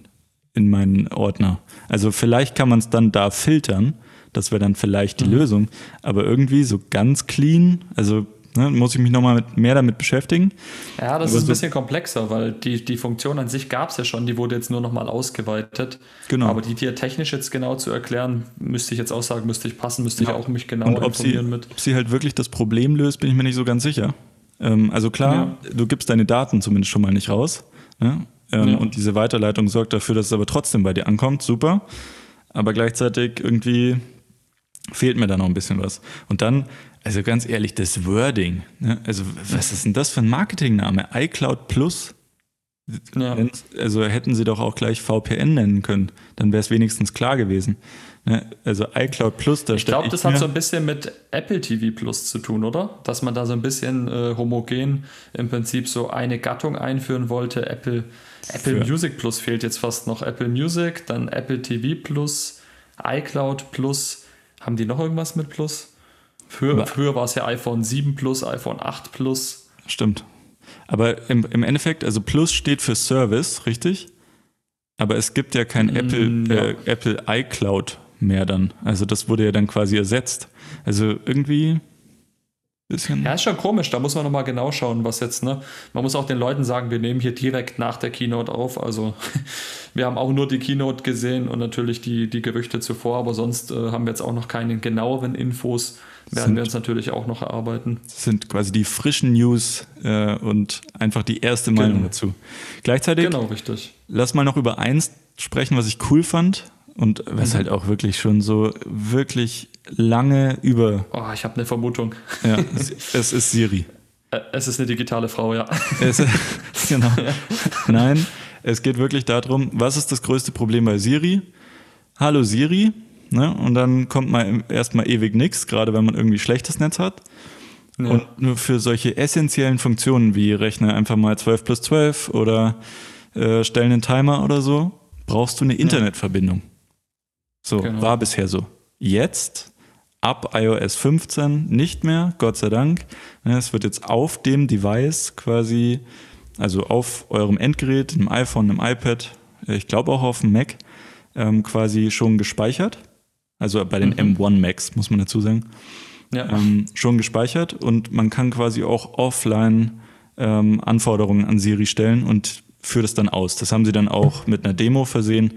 in meinen Ordner. Also vielleicht kann man es dann da filtern. Das wäre dann vielleicht die mhm. Lösung. Aber irgendwie so ganz clean, also Ne, muss ich mich nochmal mehr damit beschäftigen. Ja, das Aber ist ein so bisschen komplexer, weil die, die Funktion an sich gab es ja schon, die wurde jetzt nur nochmal ausgeweitet. Genau. Aber die dir technisch jetzt genau zu erklären, müsste ich jetzt auch sagen, müsste ich passen, müsste ja. ich auch mich genau Und ob informieren sie, mit. Ob sie halt wirklich das Problem löst, bin ich mir nicht so ganz sicher. Ähm, also klar, ja. du gibst deine Daten zumindest schon mal nicht raus. Ne? Ähm, ja. Und diese Weiterleitung sorgt dafür, dass es aber trotzdem bei dir ankommt. Super. Aber gleichzeitig irgendwie fehlt mir da noch ein bisschen was. Und dann also ganz ehrlich, das Wording, ne? also was ist denn das für ein Marketingname? iCloud Plus? Ja. Also hätten sie doch auch gleich VPN nennen können, dann wäre es wenigstens klar gewesen. Ne? Also iCloud Plus, da Ich glaube, das hat so ein bisschen mit Apple TV Plus zu tun, oder? Dass man da so ein bisschen äh, homogen im Prinzip so eine Gattung einführen wollte. Apple, Apple Music Plus fehlt jetzt fast noch. Apple Music, dann Apple TV Plus, iCloud Plus. Haben die noch irgendwas mit Plus? Früher, früher war es ja iPhone 7 Plus, iPhone 8 Plus. Stimmt. Aber im, im Endeffekt, also Plus steht für Service, richtig? Aber es gibt ja kein mm, Apple, ja. Äh, Apple iCloud mehr dann. Also das wurde ja dann quasi ersetzt. Also irgendwie bisschen. Ja, ist schon komisch. Da muss man nochmal genau schauen, was jetzt, ne? Man muss auch den Leuten sagen, wir nehmen hier direkt nach der Keynote auf. Also wir haben auch nur die Keynote gesehen und natürlich die, die Gerüchte zuvor, aber sonst äh, haben wir jetzt auch noch keine genaueren Infos werden sind, wir uns natürlich auch noch erarbeiten. Das sind quasi die frischen News äh, und einfach die erste Meinung genau. dazu. Gleichzeitig, genau, richtig. lass mal noch über eins sprechen, was ich cool fand und was mhm. halt auch wirklich schon so wirklich lange über. Oh, ich habe eine Vermutung. Ja, es ist Siri. Es ist eine digitale Frau, ja. Es, genau. Ja. Nein, es geht wirklich darum, was ist das größte Problem bei Siri? Hallo Siri, ne? und dann kommt mal erstmal ewig nichts, gerade wenn man irgendwie schlechtes Netz hat. Ja. Und nur für solche essentiellen Funktionen wie rechne einfach mal 12 plus 12 oder äh, stellen einen Timer oder so, brauchst du eine Internetverbindung. So, genau. war bisher so. Jetzt, ab iOS 15, nicht mehr, Gott sei Dank. Es wird jetzt auf dem Device quasi, also auf eurem Endgerät, einem iPhone, einem iPad, ich glaube auch auf dem Mac, ähm, quasi schon gespeichert. Also bei den mhm. M1 Macs, muss man dazu sagen. Ja. Ähm, schon gespeichert und man kann quasi auch offline ähm, Anforderungen an Siri stellen und führt es dann aus. Das haben sie dann auch mit einer Demo versehen.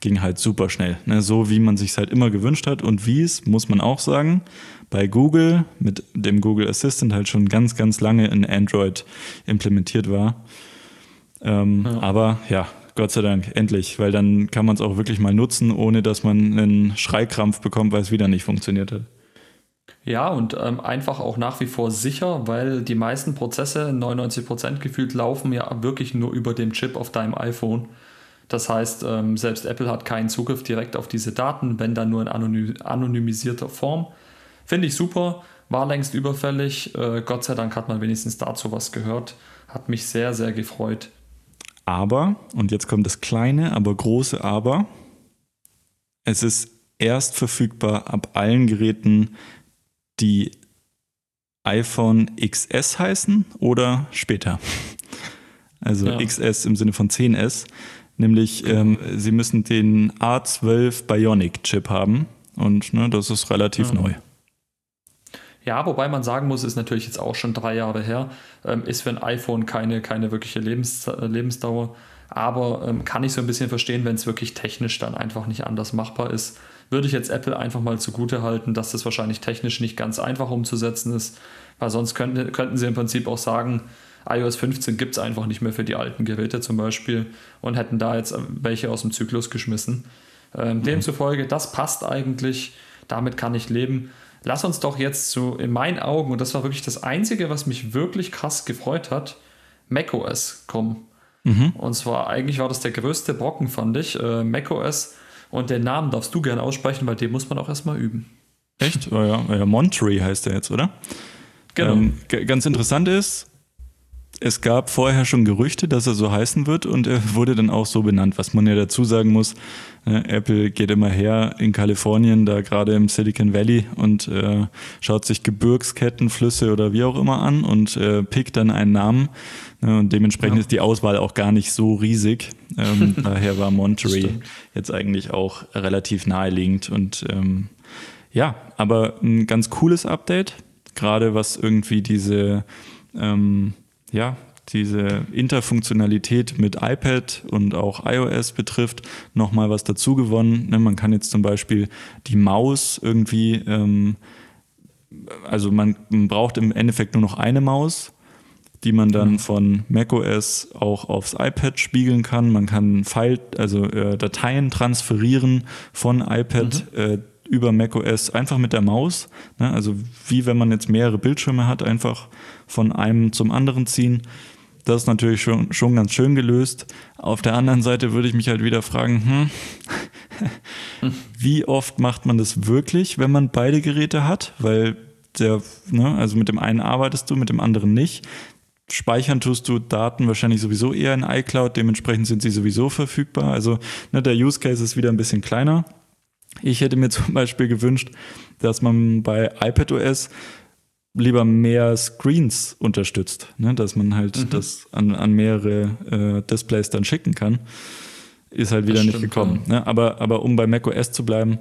Ging halt super schnell. Ne? So wie man sich halt immer gewünscht hat und wie es, muss man auch sagen, bei Google mit dem Google Assistant halt schon ganz, ganz lange in Android implementiert war. Ähm, ja. Aber ja, Gott sei Dank, endlich, weil dann kann man es auch wirklich mal nutzen, ohne dass man einen Schreikrampf bekommt, weil es wieder nicht funktioniert hat. Ja, und ähm, einfach auch nach wie vor sicher, weil die meisten Prozesse, 99% gefühlt, laufen ja wirklich nur über den Chip auf deinem iPhone. Das heißt, ähm, selbst Apple hat keinen Zugriff direkt auf diese Daten, wenn dann nur in anonym anonymisierter Form. Finde ich super, war längst überfällig. Äh, Gott sei Dank hat man wenigstens dazu was gehört. Hat mich sehr, sehr gefreut. Aber, und jetzt kommt das kleine, aber große Aber, es ist erst verfügbar ab allen Geräten, die iPhone XS heißen oder später. Also ja. XS im Sinne von 10S. Nämlich, ähm, sie müssen den A12 Bionic Chip haben. Und ne, das ist relativ ja. neu. Ja, wobei man sagen muss, ist natürlich jetzt auch schon drei Jahre her, ähm, ist für ein iPhone keine, keine wirkliche Lebens, äh, Lebensdauer. Aber ähm, kann ich so ein bisschen verstehen, wenn es wirklich technisch dann einfach nicht anders machbar ist würde ich jetzt Apple einfach mal zugute halten, dass das wahrscheinlich technisch nicht ganz einfach umzusetzen ist, weil sonst könnte, könnten sie im Prinzip auch sagen, iOS 15 gibt es einfach nicht mehr für die alten Geräte zum Beispiel und hätten da jetzt welche aus dem Zyklus geschmissen. Ähm, mhm. Demzufolge, das passt eigentlich, damit kann ich leben. Lass uns doch jetzt so in meinen Augen, und das war wirklich das Einzige, was mich wirklich krass gefreut hat, macOS kommen. Mhm. Und zwar, eigentlich war das der größte Brocken, fand ich. Äh, macOS und den Namen darfst du gerne aussprechen, weil den muss man auch erstmal üben. Echt? Oh ja, ja Monterey heißt er jetzt, oder? Genau. Ähm, ganz interessant ist, es gab vorher schon Gerüchte, dass er so heißen wird und er wurde dann auch so benannt. Was man ja dazu sagen muss, äh, Apple geht immer her in Kalifornien, da gerade im Silicon Valley und äh, schaut sich Gebirgsketten, Flüsse oder wie auch immer an und äh, pickt dann einen Namen. Ne, und dementsprechend ja. ist die Auswahl auch gar nicht so riesig. Ähm, daher war Monterey jetzt eigentlich auch relativ naheliegend. Und ähm, ja, aber ein ganz cooles Update, gerade was irgendwie diese ähm, ja, diese Interfunktionalität mit iPad und auch iOS betrifft, nochmal was dazu gewonnen. Ne, man kann jetzt zum Beispiel die Maus irgendwie, ähm, also man braucht im Endeffekt nur noch eine Maus, die man dann mhm. von macOS auch aufs iPad spiegeln kann. Man kann File, also äh, Dateien transferieren von iPad mhm. äh, über macOS einfach mit der Maus. Ne? Also wie wenn man jetzt mehrere Bildschirme hat, einfach von einem zum anderen ziehen. Das ist natürlich schon, schon ganz schön gelöst. Auf der anderen Seite würde ich mich halt wieder fragen, hm, wie oft macht man das wirklich, wenn man beide Geräte hat? Weil der, ne, also mit dem einen arbeitest du, mit dem anderen nicht. Speichern tust du Daten wahrscheinlich sowieso eher in iCloud, dementsprechend sind sie sowieso verfügbar. Also ne, der Use Case ist wieder ein bisschen kleiner. Ich hätte mir zum Beispiel gewünscht, dass man bei iPadOS lieber mehr Screens unterstützt, ne? dass man halt mhm. das an, an mehrere äh, Displays dann schicken kann. Ist halt wieder stimmt, nicht gekommen. Ja. Ne? Aber, aber um bei macOS zu bleiben,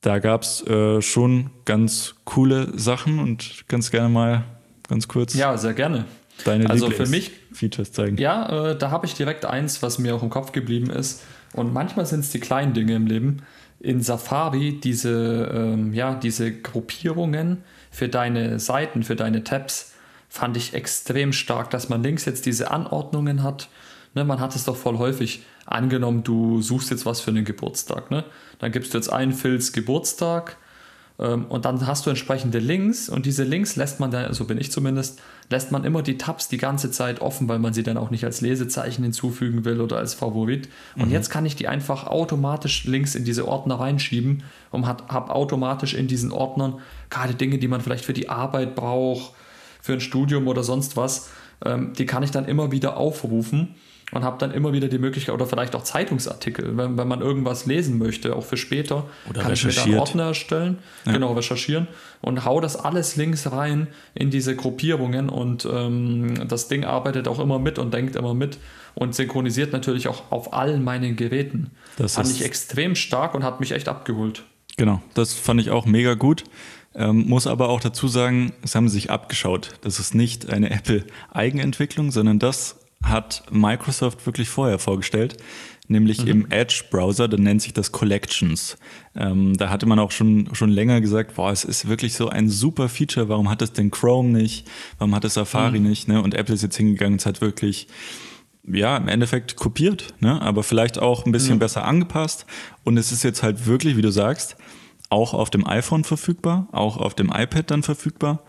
da gab es äh, schon ganz coole Sachen und ganz gerne mal ganz kurz. Ja, sehr gerne. Deine also für mich Features zeigen. Ja, äh, da habe ich direkt eins, was mir auch im Kopf geblieben ist. Und manchmal sind es die kleinen Dinge im Leben. In Safari diese, ähm, ja, diese Gruppierungen, für deine Seiten, für deine Tabs, fand ich extrem stark, dass man links jetzt diese Anordnungen hat. Ne, man hat es doch voll häufig angenommen, du suchst jetzt was für einen Geburtstag. Ne? Dann gibst du jetzt ein Phils Geburtstag und dann hast du entsprechende Links und diese Links lässt man dann, so bin ich zumindest, lässt man immer die Tabs die ganze Zeit offen, weil man sie dann auch nicht als Lesezeichen hinzufügen will oder als Favorit. Und mhm. jetzt kann ich die einfach automatisch Links in diese Ordner reinschieben und habe automatisch in diesen Ordnern gerade Dinge, die man vielleicht für die Arbeit braucht, für ein Studium oder sonst was, ähm, die kann ich dann immer wieder aufrufen und habe dann immer wieder die Möglichkeit, oder vielleicht auch Zeitungsartikel, wenn, wenn man irgendwas lesen möchte, auch für später, oder kann ich mir dann Ordner erstellen, ja. genau, recherchieren und hau das alles links rein in diese Gruppierungen und ähm, das Ding arbeitet auch immer mit und denkt immer mit und synchronisiert natürlich auch auf allen meinen Geräten. Das fand ich extrem stark und hat mich echt abgeholt. Genau, das fand ich auch mega gut. Ähm, muss aber auch dazu sagen, es haben sich abgeschaut. Das ist nicht eine Apple-Eigenentwicklung, sondern das hat Microsoft wirklich vorher vorgestellt, nämlich mhm. im Edge-Browser, da nennt sich das Collections. Ähm, da hatte man auch schon, schon länger gesagt, boah, es ist wirklich so ein super Feature, warum hat es denn Chrome nicht, warum hat es Safari mhm. nicht, ne? Und Apple ist jetzt hingegangen, es hat wirklich ja, im Endeffekt kopiert, ne? aber vielleicht auch ein bisschen mhm. besser angepasst. Und es ist jetzt halt wirklich, wie du sagst, auch auf dem iPhone verfügbar, auch auf dem iPad dann verfügbar.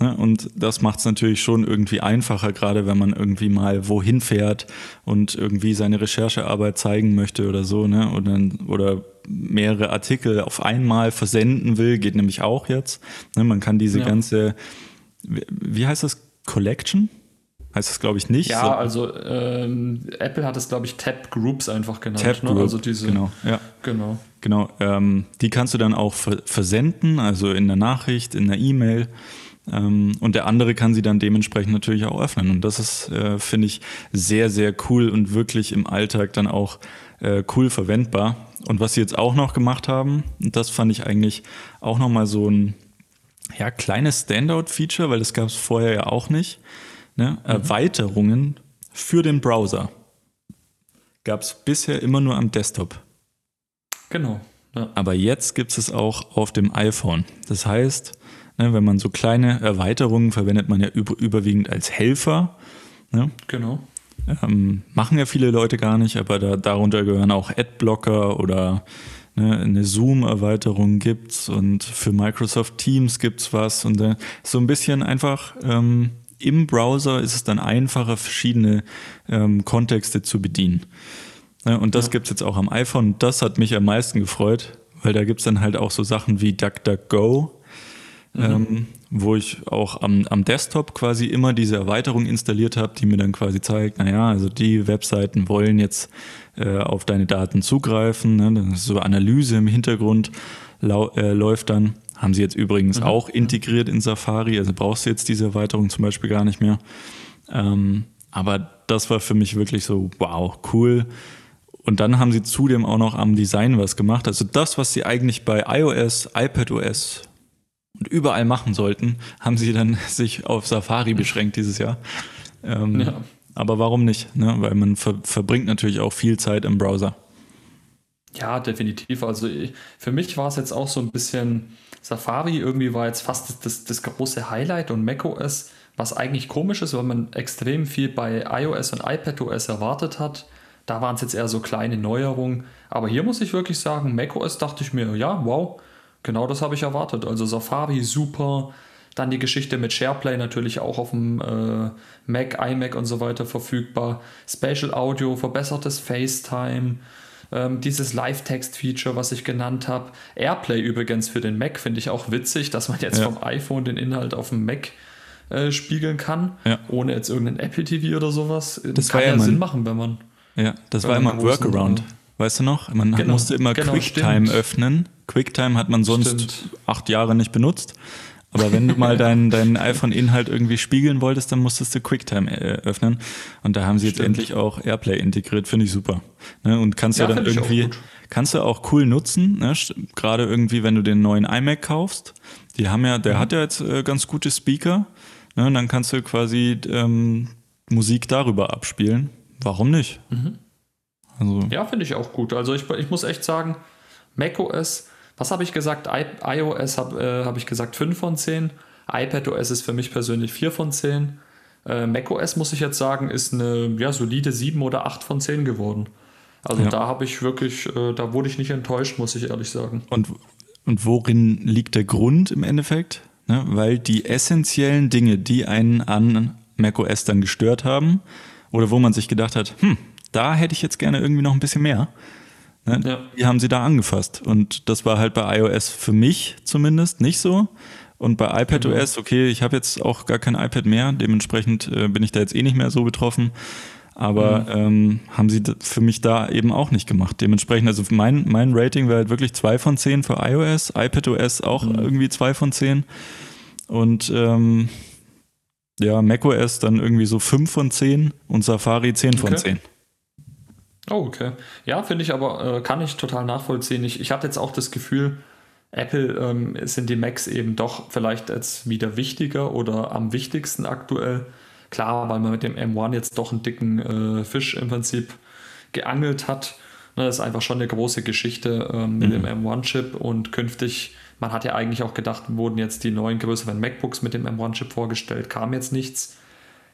Ne? Und das macht es natürlich schon irgendwie einfacher, gerade wenn man irgendwie mal wohin fährt und irgendwie seine Recherchearbeit zeigen möchte oder so, ne? Oder, oder mehrere Artikel auf einmal versenden will, geht nämlich auch jetzt. Ne? Man kann diese ja. ganze, wie heißt das, Collection? Heißt das, glaube ich, nicht. Ja, so. also ähm, Apple hat es, glaube ich, Tab Groups einfach genannt. Tab ne? Group, also diese, genau, ja. Genau. Genau, ähm, die kannst du dann auch versenden, also in der Nachricht, in der E-Mail. Ähm, und der andere kann sie dann dementsprechend natürlich auch öffnen. Und das ist, äh, finde ich, sehr, sehr cool und wirklich im Alltag dann auch äh, cool verwendbar. Und was sie jetzt auch noch gemacht haben, und das fand ich eigentlich auch nochmal so ein ja, kleines Standout-Feature, weil das gab es vorher ja auch nicht. Ne? Mhm. Erweiterungen für den Browser gab es bisher immer nur am Desktop. Genau. Ja. Aber jetzt gibt es auch auf dem iPhone. Das heißt, Ne, wenn man so kleine Erweiterungen verwendet man ja über, überwiegend als Helfer. Ne? Genau. Ähm, machen ja viele Leute gar nicht, aber da, darunter gehören auch Adblocker oder ne, eine Zoom-Erweiterung gibt's und für Microsoft Teams gibt's was und äh, so ein bisschen einfach ähm, im Browser ist es dann einfacher, verschiedene ähm, Kontexte zu bedienen. Ja, und das ja. gibt's jetzt auch am iPhone. Das hat mich am meisten gefreut, weil da gibt's dann halt auch so Sachen wie DuckDuckGo, Mhm. Ähm, wo ich auch am, am Desktop quasi immer diese Erweiterung installiert habe, die mir dann quasi zeigt, naja, also die Webseiten wollen jetzt äh, auf deine Daten zugreifen. Ne? So Analyse im Hintergrund äh, läuft dann. Haben sie jetzt übrigens mhm. auch integriert in Safari, also brauchst du jetzt diese Erweiterung zum Beispiel gar nicht mehr. Ähm, aber das war für mich wirklich so, wow, cool. Und dann haben sie zudem auch noch am Design was gemacht. Also das, was sie eigentlich bei iOS, iPadOS und überall machen sollten, haben sie dann sich auf Safari beschränkt dieses Jahr. Ähm, ja. Aber warum nicht? Ne? Weil man ver verbringt natürlich auch viel Zeit im Browser. Ja, definitiv. Also ich, für mich war es jetzt auch so ein bisschen Safari irgendwie war jetzt fast das, das, das große Highlight und macOS, was eigentlich komisch ist, weil man extrem viel bei iOS und iPadOS erwartet hat. Da waren es jetzt eher so kleine Neuerungen. Aber hier muss ich wirklich sagen, macOS dachte ich mir, ja, wow, Genau das habe ich erwartet. Also Safari super. Dann die Geschichte mit SharePlay natürlich auch auf dem äh, Mac, iMac und so weiter verfügbar. Spatial Audio, verbessertes FaceTime, ähm, dieses Live-Text-Feature, was ich genannt habe. AirPlay übrigens für den Mac finde ich auch witzig, dass man jetzt ja. vom iPhone den Inhalt auf dem Mac äh, spiegeln kann, ja. ohne jetzt irgendeinen Apple TV oder sowas. Das kann ja, Sinn machen, wenn man. Ja, das war immer ein Workaround. Weißt du noch? Man genau, musste immer genau, QuickTime stimmt. öffnen QuickTime hat man sonst Stimmt. acht Jahre nicht benutzt. Aber wenn du mal deinen dein iPhone-Inhalt irgendwie spiegeln wolltest, dann musstest du QuickTime äh, öffnen. Und da haben sie Stimmt. jetzt endlich auch AirPlay integriert, finde ich super. Ne? Und kannst ja, ja dann irgendwie, kannst du auch cool nutzen, ne? gerade irgendwie, wenn du den neuen iMac kaufst. Die haben ja, der mhm. hat ja jetzt äh, ganz gute Speaker. Ne? Und dann kannst du quasi ähm, Musik darüber abspielen. Warum nicht? Mhm. Also, ja, finde ich auch gut. Also ich, ich muss echt sagen, macOS was habe ich gesagt? I iOS habe äh, hab ich gesagt 5 von 10. iPadOS ist für mich persönlich 4 von 10. Äh, macOS, muss ich jetzt sagen, ist eine ja, solide 7 oder 8 von 10 geworden. Also ja. da habe ich wirklich, äh, da wurde ich nicht enttäuscht, muss ich ehrlich sagen. Und und worin liegt der Grund im Endeffekt? Ne? Weil die essentiellen Dinge, die einen an macOS dann gestört haben, oder wo man sich gedacht hat, hm, da hätte ich jetzt gerne irgendwie noch ein bisschen mehr, ne? ja. die haben sie da angefasst. Und das war halt bei iOS für mich zumindest nicht so. Und bei iPadOS, genau. okay, ich habe jetzt auch gar kein iPad mehr, dementsprechend äh, bin ich da jetzt eh nicht mehr so betroffen. Aber mhm. ähm, haben sie für mich da eben auch nicht gemacht. Dementsprechend, also mein, mein Rating wäre halt wirklich 2 von 10 für iOS, iPadOS auch mhm. irgendwie 2 von 10. Und ähm, ja, macOS dann irgendwie so 5 von 10 und Safari 10 von okay. 10. Oh, okay. Ja, finde ich aber, äh, kann ich total nachvollziehen. Ich, ich hatte jetzt auch das Gefühl, Apple ähm, sind die Macs eben doch vielleicht jetzt wieder wichtiger oder am wichtigsten aktuell. Klar, weil man mit dem M1 jetzt doch einen dicken äh, Fisch im Prinzip geangelt hat. Ne, das ist einfach schon eine große Geschichte ähm, mit mhm. dem M1-Chip und künftig, man hat ja eigentlich auch gedacht, wurden jetzt die neuen größeren MacBooks mit dem M1-Chip vorgestellt, kam jetzt nichts.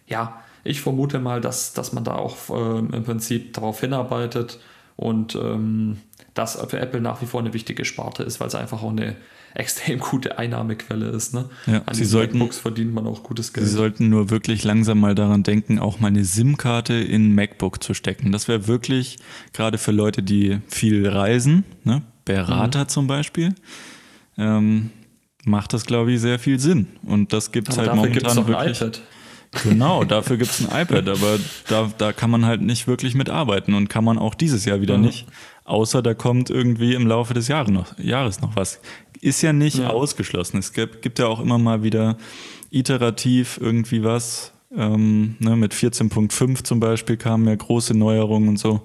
Ja, ich vermute mal, dass, dass man da auch äh, im Prinzip darauf hinarbeitet und ähm, das für Apple nach wie vor eine wichtige Sparte ist, weil es einfach auch eine extrem gute Einnahmequelle ist. Ne? Ja, An sie sollten, MacBooks verdient man auch gutes Geld. Sie sollten nur wirklich langsam mal daran denken, auch mal eine SIM-Karte in MacBook zu stecken. Das wäre wirklich gerade für Leute, die viel reisen, ne? Berater mhm. zum Beispiel, ähm, macht das, glaube ich, sehr viel Sinn. Und das gibt es halt momentan wirklich. iPad. Genau, dafür gibt es ein iPad, aber da, da kann man halt nicht wirklich mitarbeiten und kann man auch dieses Jahr wieder mhm. nicht. Außer da kommt irgendwie im Laufe des Jahres noch, Jahres noch was. Ist ja nicht ja. ausgeschlossen. Es gibt, gibt, ja auch immer mal wieder iterativ irgendwie was. Ähm, ne, mit 14.5 zum Beispiel kamen ja große Neuerungen und so.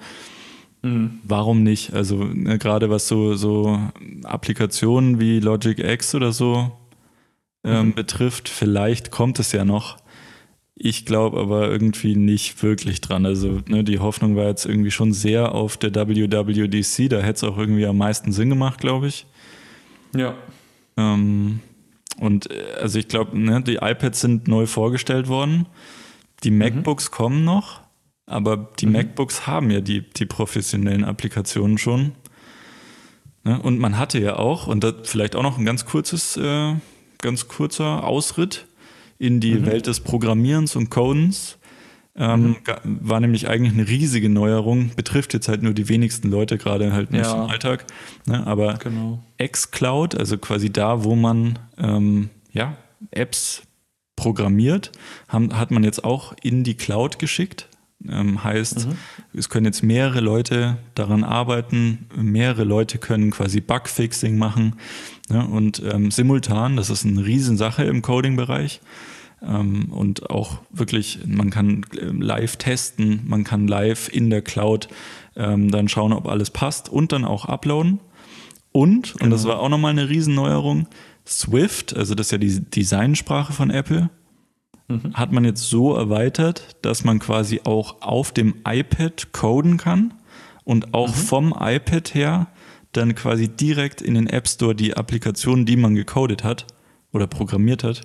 Mhm. Warum nicht? Also ne, gerade was so, so Applikationen wie Logic X oder so ähm, mhm. betrifft, vielleicht kommt es ja noch. Ich glaube aber irgendwie nicht wirklich dran. Also ne, die Hoffnung war jetzt irgendwie schon sehr auf der WWDC. Da hätte es auch irgendwie am meisten Sinn gemacht, glaube ich. Ja. Ähm, und äh, also ich glaube, ne, die iPads sind neu vorgestellt worden. Die mhm. MacBooks kommen noch, aber die mhm. MacBooks haben ja die, die professionellen Applikationen schon. Ne? Und man hatte ja auch, und das vielleicht auch noch ein ganz kurzes, äh, ganz kurzer Ausritt in die mhm. Welt des Programmierens und Codens. Ähm, mhm. War nämlich eigentlich eine riesige Neuerung, betrifft jetzt halt nur die wenigsten Leute, gerade halt nicht ja. im Alltag. Ne? Aber genau. xCloud, also quasi da, wo man ähm, ja, Apps programmiert, haben, hat man jetzt auch in die Cloud geschickt. Ähm, heißt, mhm. es können jetzt mehrere Leute daran arbeiten, mehrere Leute können quasi Bugfixing machen ne? und ähm, simultan, das ist eine Riesensache im Coding-Bereich, und auch wirklich, man kann ähm, live testen, man kann live in der Cloud ähm, dann schauen, ob alles passt und dann auch uploaden. Und, genau. und das genau. war auch nochmal eine Riesenneuerung, Swift, also das ist ja die Designsprache von Apple, mhm. hat man jetzt so erweitert, dass man quasi auch auf dem iPad coden kann und auch mhm. vom iPad her dann quasi direkt in den App Store die Applikationen, die man gecodet hat oder programmiert hat,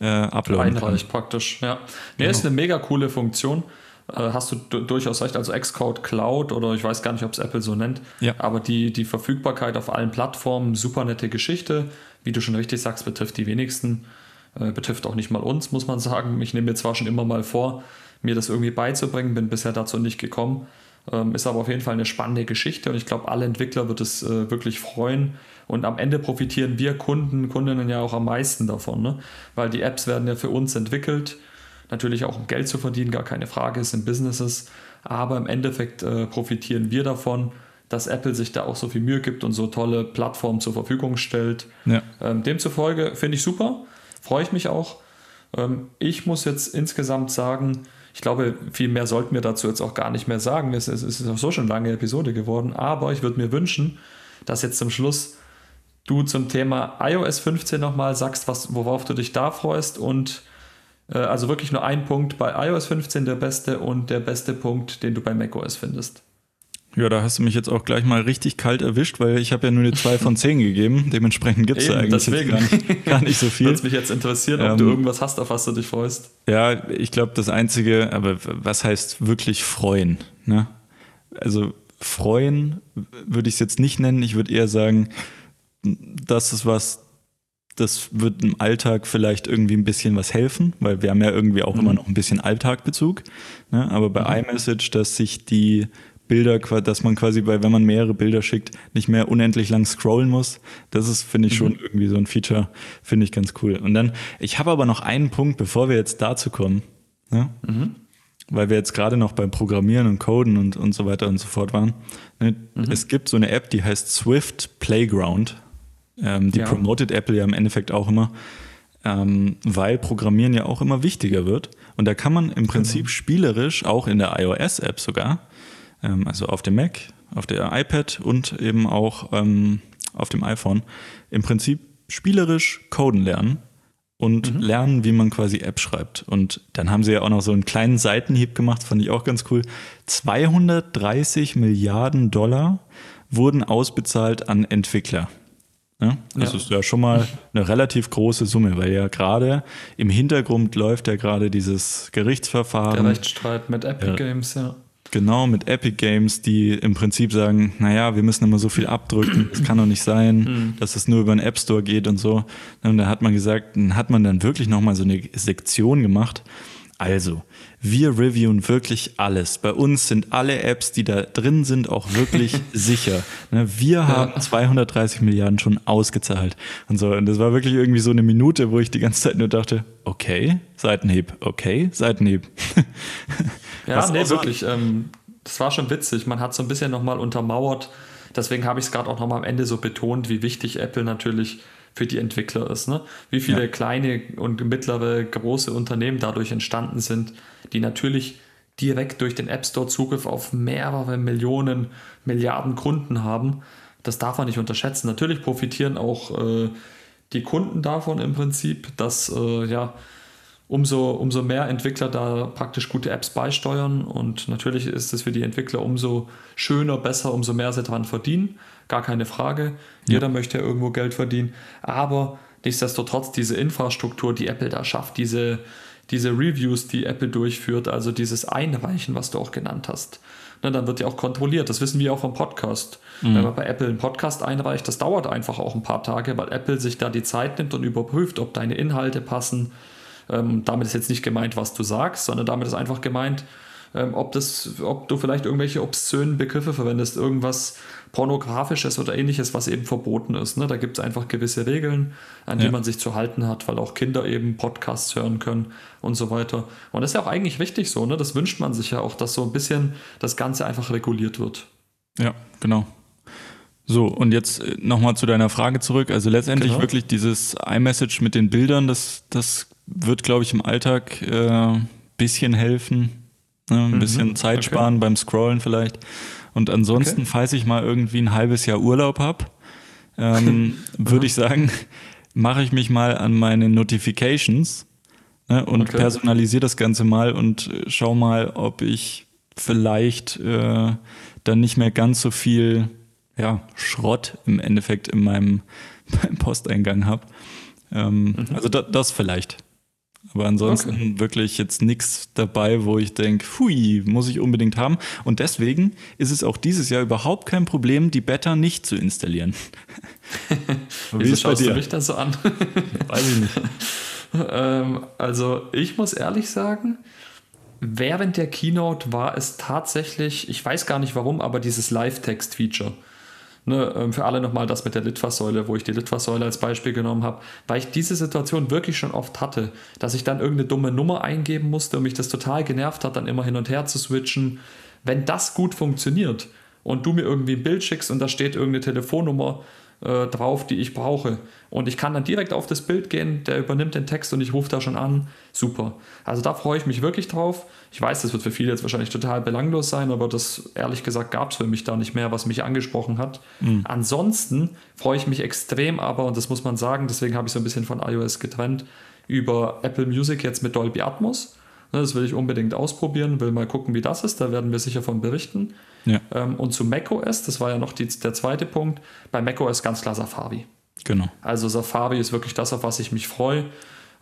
äh, uploaden Einreicht kann. praktisch, ja. Nee, genau. ist eine mega coole Funktion. Äh, hast du durchaus recht, also Xcode Cloud oder ich weiß gar nicht, ob es Apple so nennt, ja. aber die, die Verfügbarkeit auf allen Plattformen, super nette Geschichte. Wie du schon richtig sagst, betrifft die wenigsten, äh, betrifft auch nicht mal uns, muss man sagen. Ich nehme mir zwar schon immer mal vor, mir das irgendwie beizubringen, bin bisher dazu nicht gekommen. Ähm, ist aber auf jeden Fall eine spannende Geschichte und ich glaube, alle Entwickler wird es äh, wirklich freuen. Und am Ende profitieren wir Kunden, Kundinnen ja auch am meisten davon, ne? weil die Apps werden ja für uns entwickelt. Natürlich auch um Geld zu verdienen, gar keine Frage, es sind Businesses. Aber im Endeffekt äh, profitieren wir davon, dass Apple sich da auch so viel Mühe gibt und so tolle Plattformen zur Verfügung stellt. Ja. Ähm, demzufolge finde ich super, freue ich mich auch. Ähm, ich muss jetzt insgesamt sagen, ich glaube, viel mehr sollten wir dazu jetzt auch gar nicht mehr sagen. Es, es ist auch so schon eine lange Episode geworden, aber ich würde mir wünschen, dass jetzt zum Schluss du zum Thema iOS 15 nochmal sagst, was, worauf du dich da freust und äh, also wirklich nur ein Punkt bei iOS 15 der beste und der beste Punkt, den du bei macOS findest. Ja, da hast du mich jetzt auch gleich mal richtig kalt erwischt, weil ich habe ja nur eine 2 von 10 gegeben. Dementsprechend gibt es da eigentlich gar nicht, gar, nicht, so viel. Würde mich jetzt interessieren, ob ähm, du irgendwas hast, auf was du dich freust. Ja, ich glaube, das Einzige, aber was heißt wirklich freuen? Ne? Also freuen würde ich es jetzt nicht nennen. Ich würde eher sagen, das ist was, das wird im Alltag vielleicht irgendwie ein bisschen was helfen, weil wir haben ja irgendwie auch mhm. immer noch ein bisschen Alltagbezug. Ne? Aber bei mhm. iMessage, dass sich die Bilder, dass man quasi bei, wenn man mehrere Bilder schickt, nicht mehr unendlich lang scrollen muss. Das ist, finde ich, schon mhm. irgendwie so ein Feature, finde ich ganz cool. Und dann, ich habe aber noch einen Punkt, bevor wir jetzt dazu kommen. Ne? Mhm. Weil wir jetzt gerade noch beim Programmieren und Coden und, und so weiter und so fort waren. Ne? Mhm. Es gibt so eine App, die heißt Swift Playground. Ähm, die ja. promotet Apple ja im Endeffekt auch immer, ähm, weil Programmieren ja auch immer wichtiger wird. Und da kann man im Prinzip genau. spielerisch, auch in der iOS-App sogar, ähm, also auf dem Mac, auf der iPad und eben auch ähm, auf dem iPhone, im Prinzip spielerisch coden lernen und mhm. lernen, wie man quasi App schreibt. Und dann haben sie ja auch noch so einen kleinen Seitenhieb gemacht, fand ich auch ganz cool. 230 Milliarden Dollar wurden ausbezahlt an Entwickler. Ja, das ja. ist ja schon mal eine relativ große Summe, weil ja gerade im Hintergrund läuft ja gerade dieses Gerichtsverfahren. Der Rechtsstreit mit Epic ja. Games, ja. Genau, mit Epic Games, die im Prinzip sagen, naja, wir müssen immer so viel abdrücken, es kann doch nicht sein, mhm. dass es nur über den App Store geht und so. Und da hat man gesagt, hat man dann wirklich nochmal so eine Sektion gemacht. Also, wir reviewen wirklich alles. Bei uns sind alle Apps, die da drin sind, auch wirklich sicher. Ne, wir haben 230 Milliarden schon ausgezahlt und so. Und das war wirklich irgendwie so eine Minute, wo ich die ganze Zeit nur dachte, okay, Seitenhieb, okay, Seitenhieb. Ja, nee, wirklich. Ähm, das war schon witzig. Man hat so ein bisschen nochmal untermauert. Deswegen habe ich es gerade auch nochmal am Ende so betont, wie wichtig Apple natürlich für die Entwickler ist. Ne? Wie viele ja. kleine und mittlere, große Unternehmen dadurch entstanden sind, die natürlich direkt durch den App Store Zugriff auf mehrere Millionen, Milliarden Kunden haben. Das darf man nicht unterschätzen. Natürlich profitieren auch äh, die Kunden davon im Prinzip, dass äh, ja, umso, umso mehr Entwickler da praktisch gute Apps beisteuern. Und natürlich ist es für die Entwickler umso schöner, besser, umso mehr sie daran verdienen. Gar keine Frage. Jeder ja. möchte ja irgendwo Geld verdienen. Aber nichtsdestotrotz diese Infrastruktur, die Apple da schafft, diese, diese Reviews, die Apple durchführt, also dieses Einreichen, was du auch genannt hast. Ne, dann wird ja auch kontrolliert. Das wissen wir auch vom Podcast. Mhm. Wenn man bei Apple einen Podcast einreicht, das dauert einfach auch ein paar Tage, weil Apple sich da die Zeit nimmt und überprüft, ob deine Inhalte passen, ähm, damit ist jetzt nicht gemeint, was du sagst, sondern damit ist einfach gemeint, ähm, ob, das, ob du vielleicht irgendwelche obszönen Begriffe verwendest, irgendwas pornografisches oder ähnliches, was eben verboten ist. Ne? Da gibt es einfach gewisse Regeln, an ja. die man sich zu halten hat, weil auch Kinder eben Podcasts hören können und so weiter. Und das ist ja auch eigentlich wichtig so, ne? das wünscht man sich ja auch, dass so ein bisschen das Ganze einfach reguliert wird. Ja, genau. So, und jetzt äh, nochmal zu deiner Frage zurück. Also letztendlich genau. wirklich dieses iMessage mit den Bildern, das, das wird, glaube ich, im Alltag ein äh, bisschen helfen. Ne? Ein mhm. bisschen Zeit okay. sparen beim Scrollen vielleicht. Und ansonsten, okay. falls ich mal irgendwie ein halbes Jahr Urlaub habe, ähm, würde ich sagen, mache ich mich mal an meine Notifications ne, und okay. personalisiere das Ganze mal und äh, schau mal, ob ich vielleicht äh, dann nicht mehr ganz so viel ja, Schrott im Endeffekt in meinem, meinem Posteingang habe. Ähm, mhm. Also da, das vielleicht. Aber ansonsten okay. wirklich jetzt nichts dabei, wo ich denke, hui, muss ich unbedingt haben. Und deswegen ist es auch dieses Jahr überhaupt kein Problem, die Beta nicht zu installieren. Wie Wieso schaust du mich da so an? Weiß ich nicht. ähm, also ich muss ehrlich sagen, während der Keynote war es tatsächlich, ich weiß gar nicht warum, aber dieses Live-Text-Feature. Ne, ähm, für alle nochmal das mit der Litfaßsäule, wo ich die Litfaßsäule als Beispiel genommen habe, weil ich diese Situation wirklich schon oft hatte, dass ich dann irgendeine dumme Nummer eingeben musste und mich das total genervt hat, dann immer hin und her zu switchen. Wenn das gut funktioniert und du mir irgendwie ein Bild schickst und da steht irgendeine Telefonnummer, äh, drauf, die ich brauche. Und ich kann dann direkt auf das Bild gehen, der übernimmt den Text und ich rufe da schon an. Super. Also da freue ich mich wirklich drauf. Ich weiß, das wird für viele jetzt wahrscheinlich total belanglos sein, aber das ehrlich gesagt gab es für mich da nicht mehr, was mich angesprochen hat. Mhm. Ansonsten freue ich mich extrem aber, und das muss man sagen, deswegen habe ich so ein bisschen von iOS getrennt, über Apple Music jetzt mit Dolby Atmos. Ne, das will ich unbedingt ausprobieren, will mal gucken, wie das ist. Da werden wir sicher von berichten. Ja. Ähm, und zu macOS, das war ja noch die, der zweite Punkt, bei macOS ganz klar Safari. Genau. Also Safari ist wirklich das, auf was ich mich freue.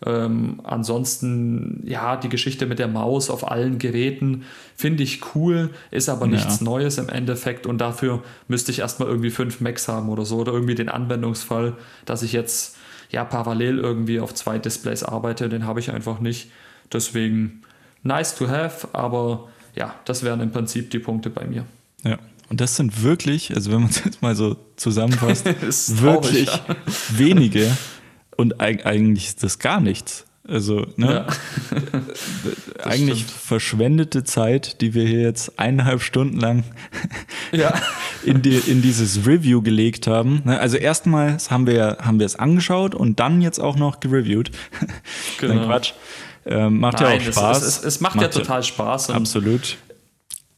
Ähm, ansonsten, ja, die Geschichte mit der Maus auf allen Geräten finde ich cool, ist aber nichts ja. Neues im Endeffekt und dafür müsste ich erstmal irgendwie fünf Macs haben oder so oder irgendwie den Anwendungsfall, dass ich jetzt ja parallel irgendwie auf zwei Displays arbeite, den habe ich einfach nicht. Deswegen nice to have, aber ja, das wären im Prinzip die Punkte bei mir. Ja. Und das sind wirklich, also wenn man es jetzt mal so zusammenfasst, wirklich traurig, ja. wenige und eigentlich ist das gar nichts. Also, ne? Ja. eigentlich stimmt. verschwendete Zeit, die wir hier jetzt eineinhalb Stunden lang ja. in, die, in dieses Review gelegt haben. Ne? Also erstmals haben wir, haben wir es angeschaut und dann jetzt auch noch gereviewt. Genau. Nein, Quatsch. Ähm, macht Nein, ja auch Spaß. Es, es, es macht, macht, ja total Spaß. absolut.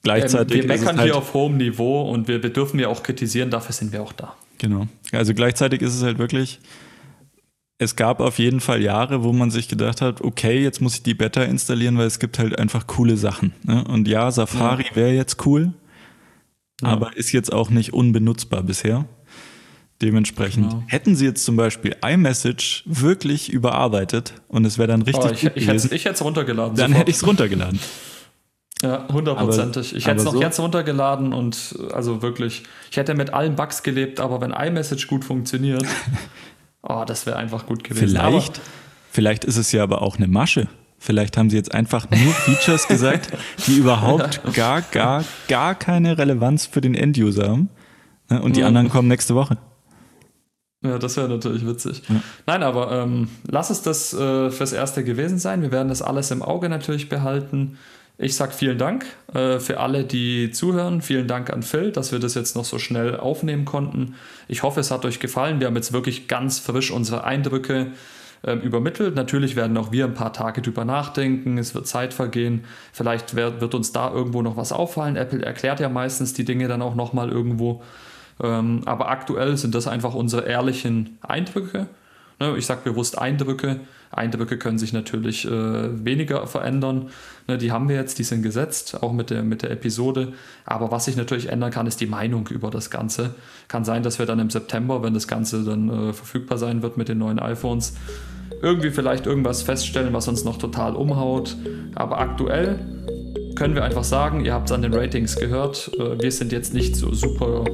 Gleichzeitig. Ähm, wir meckern halt hier auf hohem Niveau und wir, wir dürfen ja auch kritisieren, dafür sind wir auch da. Genau. Also gleichzeitig ist es halt wirklich es gab auf jeden Fall Jahre, wo man sich gedacht hat, okay, jetzt muss ich die Beta installieren, weil es gibt halt einfach coole Sachen. Ne? Und ja, Safari ja. wäre jetzt cool, ja. aber ist jetzt auch nicht unbenutzbar bisher. Dementsprechend genau. hätten sie jetzt zum Beispiel iMessage wirklich überarbeitet und es wäre dann richtig. Oh, ich, ich, hätte, ich hätte es runtergeladen. Dann sofort. hätte ich es runtergeladen. Ja, hundertprozentig. Ich hätte es noch so? jetzt runtergeladen und also wirklich, ich hätte mit allen Bugs gelebt, aber wenn iMessage gut funktioniert, Oh, das wäre einfach gut gewesen. Vielleicht, aber vielleicht ist es ja aber auch eine Masche. Vielleicht haben sie jetzt einfach nur Features gesagt, die überhaupt gar, gar, gar keine Relevanz für den Enduser haben. Ne, und die ja. anderen kommen nächste Woche. Ja, das wäre natürlich witzig. Ja. Nein, aber ähm, lass es das äh, fürs Erste gewesen sein. Wir werden das alles im Auge natürlich behalten. Ich sage vielen Dank äh, für alle, die zuhören. Vielen Dank an Phil, dass wir das jetzt noch so schnell aufnehmen konnten. Ich hoffe, es hat euch gefallen. Wir haben jetzt wirklich ganz frisch unsere Eindrücke äh, übermittelt. Natürlich werden auch wir ein paar Tage drüber nachdenken. Es wird Zeit vergehen. Vielleicht wird, wird uns da irgendwo noch was auffallen. Apple erklärt ja meistens die Dinge dann auch nochmal irgendwo. Ähm, aber aktuell sind das einfach unsere ehrlichen Eindrücke. Ne, ich sage bewusst Eindrücke. Eindrücke können sich natürlich äh, weniger verändern. Ne, die haben wir jetzt, die sind gesetzt, auch mit der, mit der Episode. Aber was sich natürlich ändern kann, ist die Meinung über das Ganze. Kann sein, dass wir dann im September, wenn das Ganze dann äh, verfügbar sein wird mit den neuen iPhones, irgendwie vielleicht irgendwas feststellen, was uns noch total umhaut. Aber aktuell können wir einfach sagen, ihr habt es an den Ratings gehört, äh, wir sind jetzt nicht so super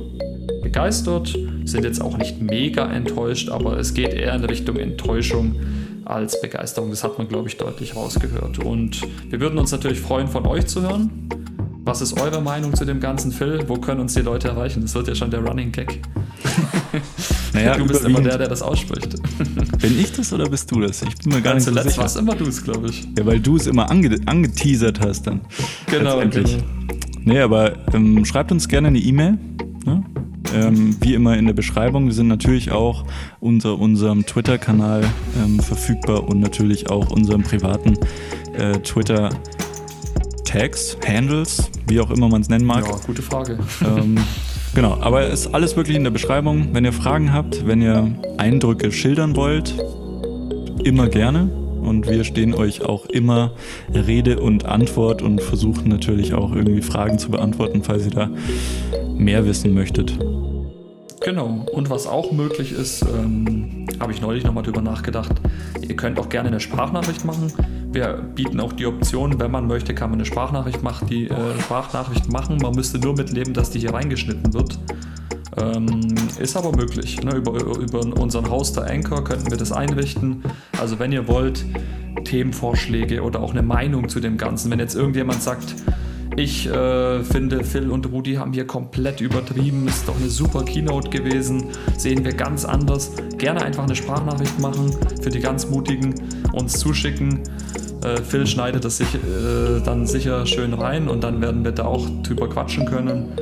begeistert, sind jetzt auch nicht mega enttäuscht, aber es geht eher in Richtung Enttäuschung als Begeisterung. Das hat man, glaube ich, deutlich rausgehört. Und wir würden uns natürlich freuen, von euch zu hören. Was ist eure Meinung zu dem ganzen Phil? Wo können uns die Leute erreichen? Das wird ja schon der Running Gag. Naja, du bist immer der, der das ausspricht. Bin ich das oder bist du das? Ich bin mir gar Ganz nicht so sicher. warst immer du es, glaube ich. Ja, weil du es immer ange angeteasert hast dann. Genau, genau. Nee, aber ähm, schreibt uns gerne eine E-Mail. Ne? Ähm, wie immer in der Beschreibung. Wir sind natürlich auch unter unserem Twitter-Kanal ähm, verfügbar und natürlich auch unserem privaten äh, Twitter-Tags, Handles, wie auch immer man es nennen mag. Ja, gute Frage. Ähm, genau, aber es ist alles wirklich in der Beschreibung. Wenn ihr Fragen habt, wenn ihr Eindrücke schildern wollt, immer gerne. Und wir stehen euch auch immer Rede und Antwort und versuchen natürlich auch irgendwie Fragen zu beantworten, falls ihr da mehr wissen möchtet. Genau. Und was auch möglich ist, ähm, habe ich neulich nochmal drüber nachgedacht. Ihr könnt auch gerne eine Sprachnachricht machen. Wir bieten auch die Option, wenn man möchte, kann man eine Sprachnachricht, macht, die, äh, Sprachnachricht machen. Man müsste nur mitleben, dass die hier reingeschnitten wird. Ähm, ist aber möglich. Ne? Über, über unseren Hoster Anchor könnten wir das einrichten. Also wenn ihr wollt, Themenvorschläge oder auch eine Meinung zu dem Ganzen. Wenn jetzt irgendjemand sagt, ich äh, finde, Phil und Rudi haben hier komplett übertrieben. Ist doch eine super Keynote gewesen. Sehen wir ganz anders. Gerne einfach eine Sprachnachricht machen für die ganz Mutigen, uns zuschicken. Äh, Phil schneidet das sich, äh, dann sicher schön rein und dann werden wir da auch drüber quatschen können.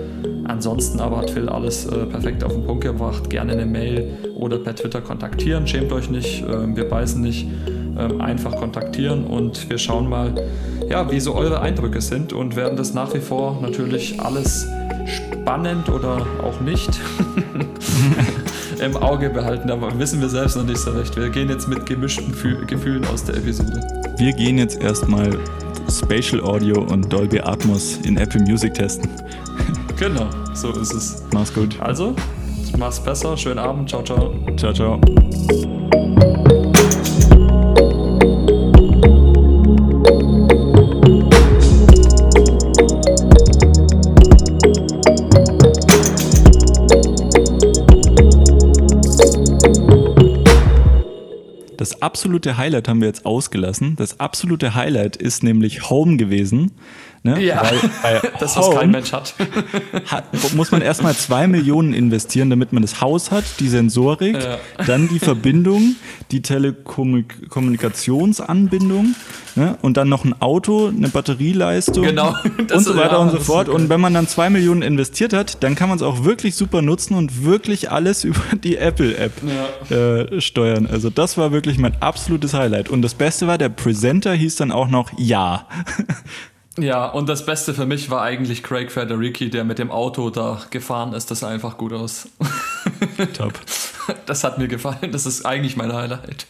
Ansonsten aber hat Phil alles äh, perfekt auf den Punkt gebracht. Gerne eine Mail oder per Twitter kontaktieren. Schämt euch nicht, ähm, wir beißen nicht. Ähm, einfach kontaktieren und wir schauen mal, ja, wie so eure Eindrücke sind und werden das nach wie vor natürlich alles spannend oder auch nicht im Auge behalten. Aber wissen wir selbst noch nicht so recht. Wir gehen jetzt mit gemischten Gefühlen aus der Episode. Wir gehen jetzt erstmal Spatial Audio und Dolby Atmos in Apple Music testen. Genau, so ist es. Mach's gut. Also, mach's besser. Schönen Abend. Ciao, ciao. Ciao, ciao. Das absolute Highlight haben wir jetzt ausgelassen. Das absolute Highlight ist nämlich Home gewesen. Ne? Ja, weil, weil das, was kein Mensch hat. hat muss man erstmal zwei Millionen investieren, damit man das Haus hat, die Sensorik, ja. dann die Verbindung, die Telekommunikationsanbindung ne? und dann noch ein Auto, eine Batterieleistung genau, und so weiter ja, und so fort. Und wenn man dann zwei Millionen investiert hat, dann kann man es auch wirklich super nutzen und wirklich alles über die Apple-App ja. äh, steuern. Also das war wirklich mein absolutes Highlight. Und das Beste war, der Presenter hieß dann auch noch Ja. Ja, und das Beste für mich war eigentlich Craig Federici, der mit dem Auto da gefahren ist. Das sah einfach gut aus. Top. Das hat mir gefallen. Das ist eigentlich mein Highlight.